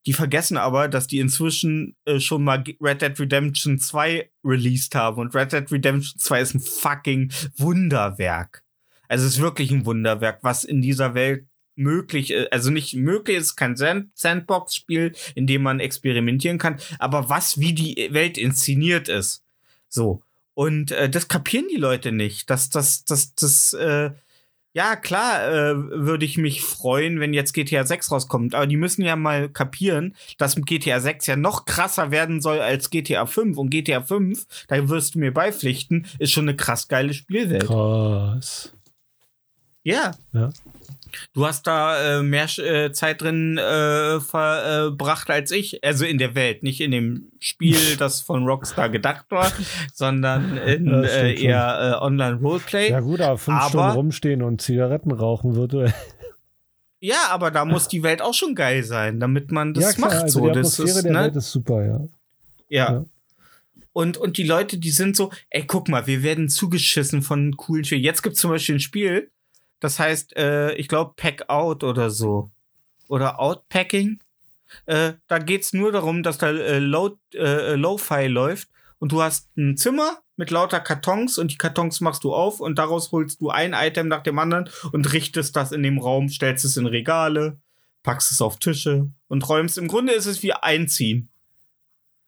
Die vergessen aber, dass die inzwischen äh, schon mal Red Dead Redemption 2 released haben. Und Red Dead Redemption 2 ist ein fucking Wunderwerk. Also es ist wirklich ein Wunderwerk, was in dieser Welt möglich ist. Also nicht möglich ist kein Sand Sandbox-Spiel, in dem man experimentieren kann, aber was wie die Welt inszeniert ist. So. Und äh, das kapieren die Leute nicht. Das, das, das, das, äh, ja, klar, äh, würde ich mich freuen, wenn jetzt GTA 6 rauskommt. Aber die müssen ja mal kapieren, dass GTA 6 ja noch krasser werden soll als GTA 5. Und GTA 5, da wirst du mir beipflichten, ist schon eine krass geile Spielwelt. Krass. Ja. Ja. Du hast da äh, mehr äh, Zeit drin äh, verbracht als ich. Also in der Welt, nicht in dem Spiel, das von Rockstar gedacht war, sondern in Ja, äh, eher äh, Online-Roleplay. Ja Ja, gut, aber fünf Aber- Stunden rumstehen und Zigaretten rauchen würde. aber da muss die Welt auch schon geil sein, damit man das ja klar, macht. also so. die Das ist, der ne? Welt ist super, ja. Ja. Ja. Und, und die Leute, die sind so, ey, guck mal, wir werden zugeschissen von coolen Spielen. Jetzt gibt es zum Beispiel ein Spiel, das heißt, äh, ich glaube, Pack Out oder so. Oder Outpacking. Äh, da geht's nur darum, dass da äh, Low, äh, läuft und du hast ein Zimmer mit lauter Kartons und die Kartons machst du auf und daraus holst du ein Item nach dem anderen und richtest das in dem Raum, stellst es in Regale, packst es auf Tische und räumst. Im Grunde ist es wie Einziehen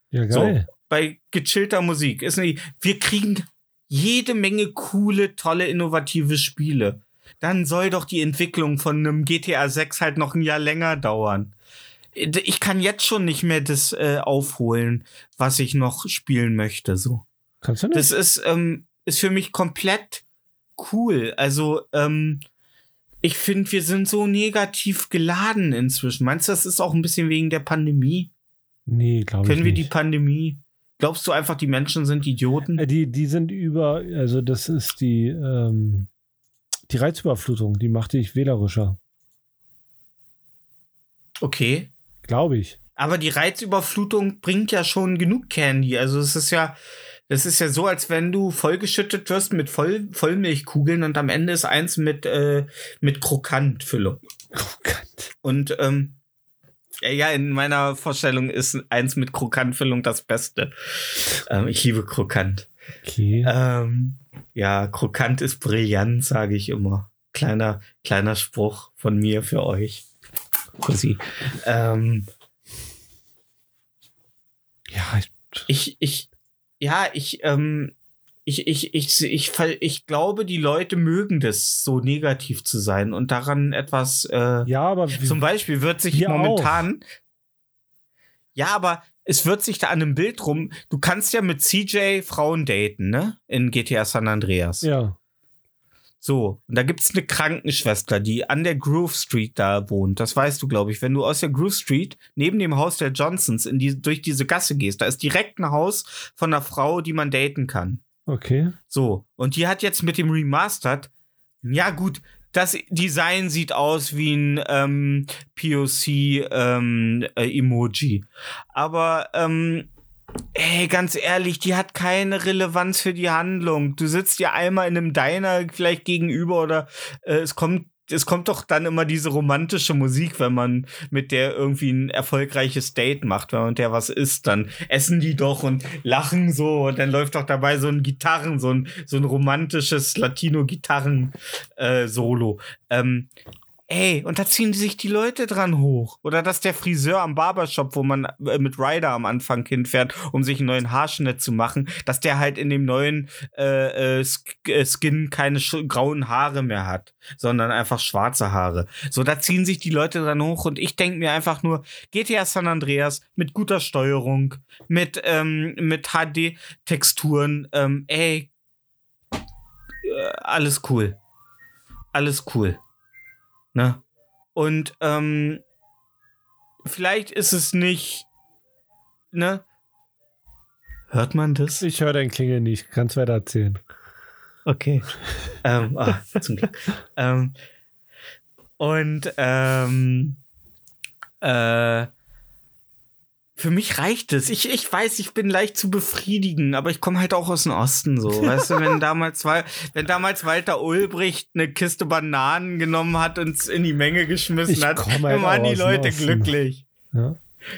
Ja, geil. bei gechillter Musik. Ist nicht, wir kriegen jede Menge coole, tolle, innovative Spiele. Dann soll doch die Entwicklung von einem GTA 6 halt noch ein Jahr länger dauern. Ich kann jetzt schon nicht mehr das äh, aufholen, was ich noch spielen möchte. So, Kannst du nicht? das ist ähm, ist für mich komplett cool. Also ähm, ich finde, wir sind so negativ geladen inzwischen. Meinst du, das ist auch ein bisschen wegen der Pandemie? nee, glaube ich Können wir die nicht. Pandemie? Glaubst du einfach, die Menschen sind Idioten? Äh, Die, die sind über, also das ist die, ähm, die Reizüberflutung, die macht dich wählerischer, Okay. glaube ich. Aber die Reizüberflutung bringt ja schon genug Candy. Also es ist ja, das ist ja so, als wenn du vollgeschüttet wirst mit Voll, Vollmilchkugeln und am Ende ist eins mit, äh, mit Krokantfüllung. Gott. Und ähm, ja, ja, in meiner Vorstellung ist eins mit Krokantfüllung das Beste. Ähm, ich liebe Krokant. Okay. Ähm, ja, krokant ist brillant, sage ich immer. Kleiner, kleiner Spruch von mir für euch. Kussi. Ähm, ja, ich, ich, ja, ich, ähm, ich, ich, ich, ich, ich glaube, die Leute mögen das, so negativ zu sein und daran etwas, äh, ja, aber wie, zum Beispiel wird sich momentan, ja, aber es wird sich da an einem Bild rum, du kannst ja mit CJ Frauen daten, ne? In GTA San Andreas. ja, So, und da gibt's eine Krankenschwester, die an der Groove Street da wohnt. Das weißt du, glaube ich. Wenn du aus der Groove Street neben dem Haus der Johnsons in die, durch diese Gasse gehst, da ist direkt ein Haus von einer Frau, die man daten kann. okay. So, und die hat jetzt mit dem Remastered, ja gut, das Design sieht aus wie ein ähm, POC-Emoji. Ähm, äh, Emoji. Aber, ähm, ey, ganz ehrlich, die hat keine Relevanz für die Handlung. Du sitzt ja einmal in einem Diner vielleicht gegenüber oder äh, es kommt es kommt doch dann immer diese romantische Musik, wenn man mit der irgendwie ein erfolgreiches Date macht, wenn man mit der was isst, dann essen die doch und lachen so und dann läuft doch dabei so ein Gitarren, so ein, so ein romantisches Latino-Gitarren-Solo. ähm, Ey, und da ziehen sich die Leute dran hoch. Oder dass der Friseur am Barbershop, wo man äh, mit Ryder am Anfang hinfährt, um sich einen neuen Haarschnitt zu machen, dass der halt in dem neuen äh, äh, äh, Skin keine grauen Haare mehr hat, sondern einfach schwarze Haare. So, da ziehen sich die Leute dran hoch und ich denke mir einfach nur, GTA San Andreas mit guter Steuerung, mit, ähm, mit HD-Texturen, ähm, ey, äh, alles cool. Alles cool. Ne? Und ähm, vielleicht ist es nicht, ne? Hört man das? Ich höre dein Klingel nicht. Kannst weiter erzählen. Okay. ähm, ah, zum Glück. ähm, und ähm, äh, für mich reicht es. Ich, ich weiß, ich bin leicht zu befriedigen, aber ich komme halt auch aus dem Osten so. Weißt du, wenn damals, wenn damals Walter Ulbricht eine Kiste Bananen genommen hat und in die Menge geschmissen Ich hat, komme dann halt waren die Leute Osten. glücklich. Ja?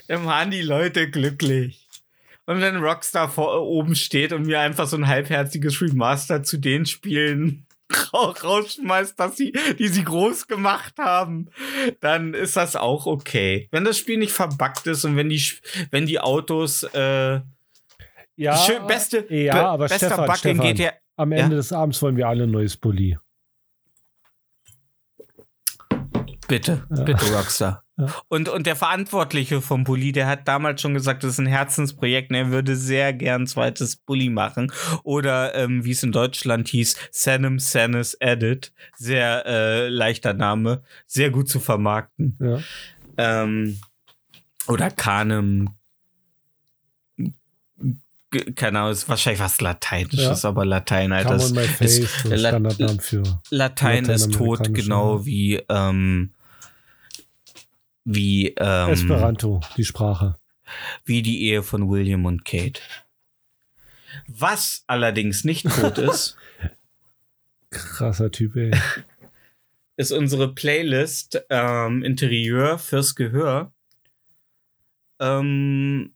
Dann waren die Leute glücklich. Und wenn Rockstar vor, oben steht und mir einfach so ein halbherziges Remaster zu den Spielen rausschmeißt, dass sie, die sie groß gemacht haben, dann ist das auch okay. Wenn das Spiel nicht verbuggt ist und wenn die, wenn die Autos, äh, Ja, schön, beste, ja, be- aber bester Stefan, Bug in Stefan. GTA, am Ja. Ende des Abends wollen wir alle ein neues Bulli. Bitte, Ja. bitte, Rockstar. Ja. Und, und der Verantwortliche vom Bully, der hat damals schon gesagt, das ist ein Herzensprojekt und er würde sehr gern zweites Bully machen. Oder ähm, wie es in Deutschland hieß, Sanem Sanis Edit. Sehr äh, leichter Name, sehr gut zu vermarkten. Ja. Ähm, oder Canem. Keine Ahnung, ist wahrscheinlich was Lateinisches, Ja. aber Latein, Alter. Come ist- so La- für. Latein ist tot, genau wie ähm, wie ähm, Esperanto, die Sprache. wie die Ehe von William und Kate. Was allerdings nicht tot ist, Krasser Typ, ey. ist unsere Playlist ähm, Interieur fürs Gehör. Ähm,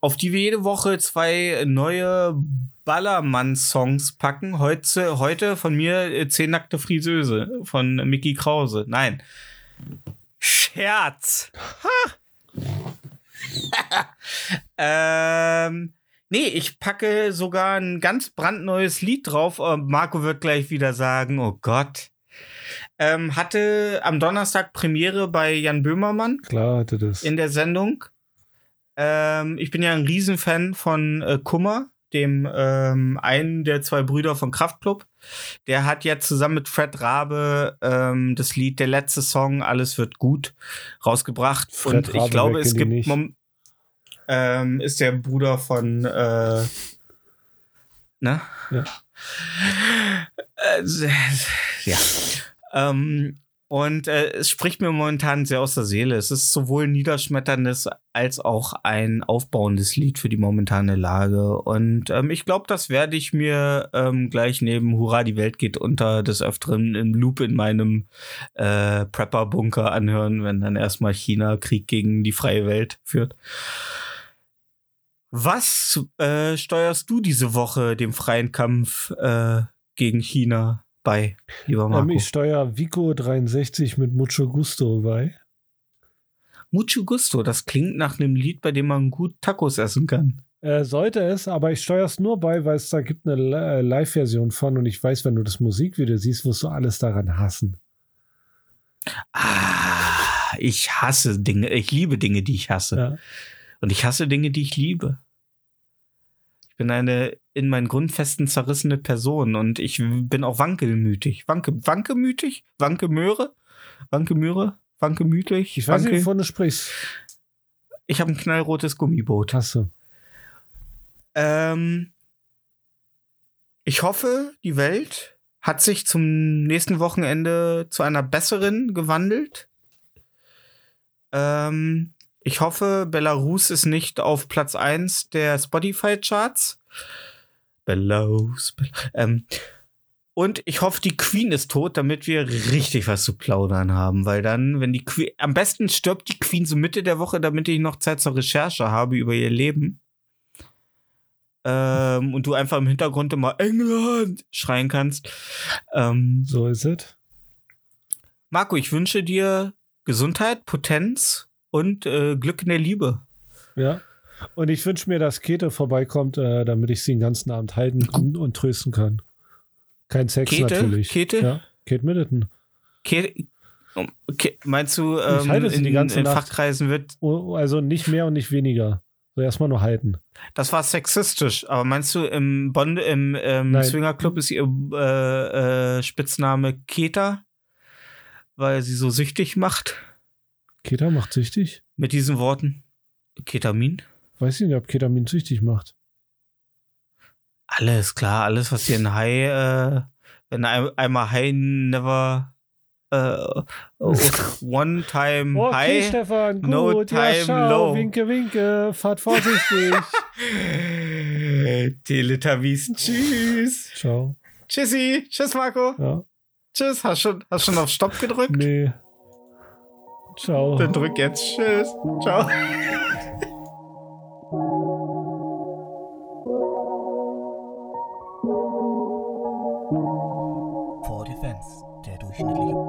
auf die wir jede Woche zwei neue Ballermann-Songs packen. Heute, heute von mir äh, Zehn nackte Friseuse von Mickey Krause. Nein. Scherz. ähm, nee, ich packe sogar ein ganz brandneues Lied drauf. Äh, Marco wird gleich wieder sagen, oh Gott. Ähm, hatte am Donnerstag Premiere bei Jan Böhmermann Klar hatte das. in der Sendung. Ähm, ich bin ja ein Riesenfan von äh, Kummer, dem ähm, einen der zwei Brüder von Kraftklub. Der hat jetzt zusammen mit Fred Rabe ähm, das Lied Der letzte Song, Alles wird gut, rausgebracht. Fred Und Rabe, ich glaube, wer es gibt ähm, ist der Bruder von äh, ne? Ja. Äh, ja. Ähm, und äh, es spricht mir momentan sehr aus der Seele. Es ist sowohl ein niederschmetterndes als auch ein aufbauendes Lied für die momentane Lage. Und ähm, ich glaube, das werde ich mir ähm, gleich neben Hurra, die Welt geht unter des Öfteren im Loop in meinem äh, Prepper-Bunker anhören, wenn dann erstmal China Krieg gegen die freie Welt führt. Was äh, steuerst du diese Woche dem freien Kampf äh, gegen China bei, lieber Marco? Ähm, ich steuere Vico 63 mit Mucho Gusto bei. Mucho Gusto, das klingt nach einem Lied, bei dem man gut Tacos essen kann. Äh, sollte es, aber ich steuere es nur bei, weil es da gibt eine äh, Live-Version von und ich weiß, wenn du das Musikvideo siehst, wirst du alles daran hassen. Ah, ich hasse Dinge, ich liebe Dinge, die ich hasse. Ja. Und ich hasse Dinge, die ich liebe. Ich bin eine in meinen Grundfesten zerrissene Person und ich bin auch wankelmütig. Wanke, wankemütig? Wankemöhre? Wankemöhre? Wankemütig? Ich weiß nicht, wovon du sprichst. Ich habe ein knallrotes Gummiboot. Hasse. Ähm, ich hoffe, die Welt hat sich zum nächsten Wochenende zu einer besseren gewandelt. Ähm, ich hoffe, Belarus ist nicht auf Platz 1 der Spotify-Charts. Belarus. Bel ähm, und ich hoffe, die Queen ist tot, damit wir richtig was zu plaudern haben. Weil dann, wenn die Queen. Am besten stirbt die Queen so Mitte der Woche, damit ich noch Zeit zur Recherche habe über ihr Leben. Ähm, und du einfach im Hintergrund immer England schreien kannst. Ähm, So ist es. Marco, ich wünsche dir Gesundheit, Potenz und äh, Glück in der Liebe. Ja. Und ich wünsche mir, dass Käthe vorbeikommt, äh, damit ich sie den ganzen Abend halten und trösten kann. Kein Sex Käthe? natürlich. Käthe? Ja, Kate Middleton. Ke okay, meinst du, ähm, in, in. Fachkreisen wird, Oh, Also nicht mehr und nicht weniger. So erstmal nur halten. das war sexistisch, aber meinst du, im Bond, im ähm, Nein. Swingerclub ist ihr äh, äh, Spitzname Keta, weil sie so süchtig macht? Keta macht süchtig? Mit diesen Worten? Ketamin? Weiß ich nicht, ob Ketamin süchtig macht. Alles klar, alles, was hier ein High, äh, wenn ein, einmal High never, äh, one time Okay, High. Stefan, gut. no ja, time schau, low. Winke, winke. Fahrt vorsichtig. Teletubbies, tschüss. Ciao. Tschüssi, tschüss Marco. Ja. Tschüss, hast schon, hast schon auf Stopp gedrückt? Nee. Ciao. Dann drück jetzt, tschüss. Ciao. Der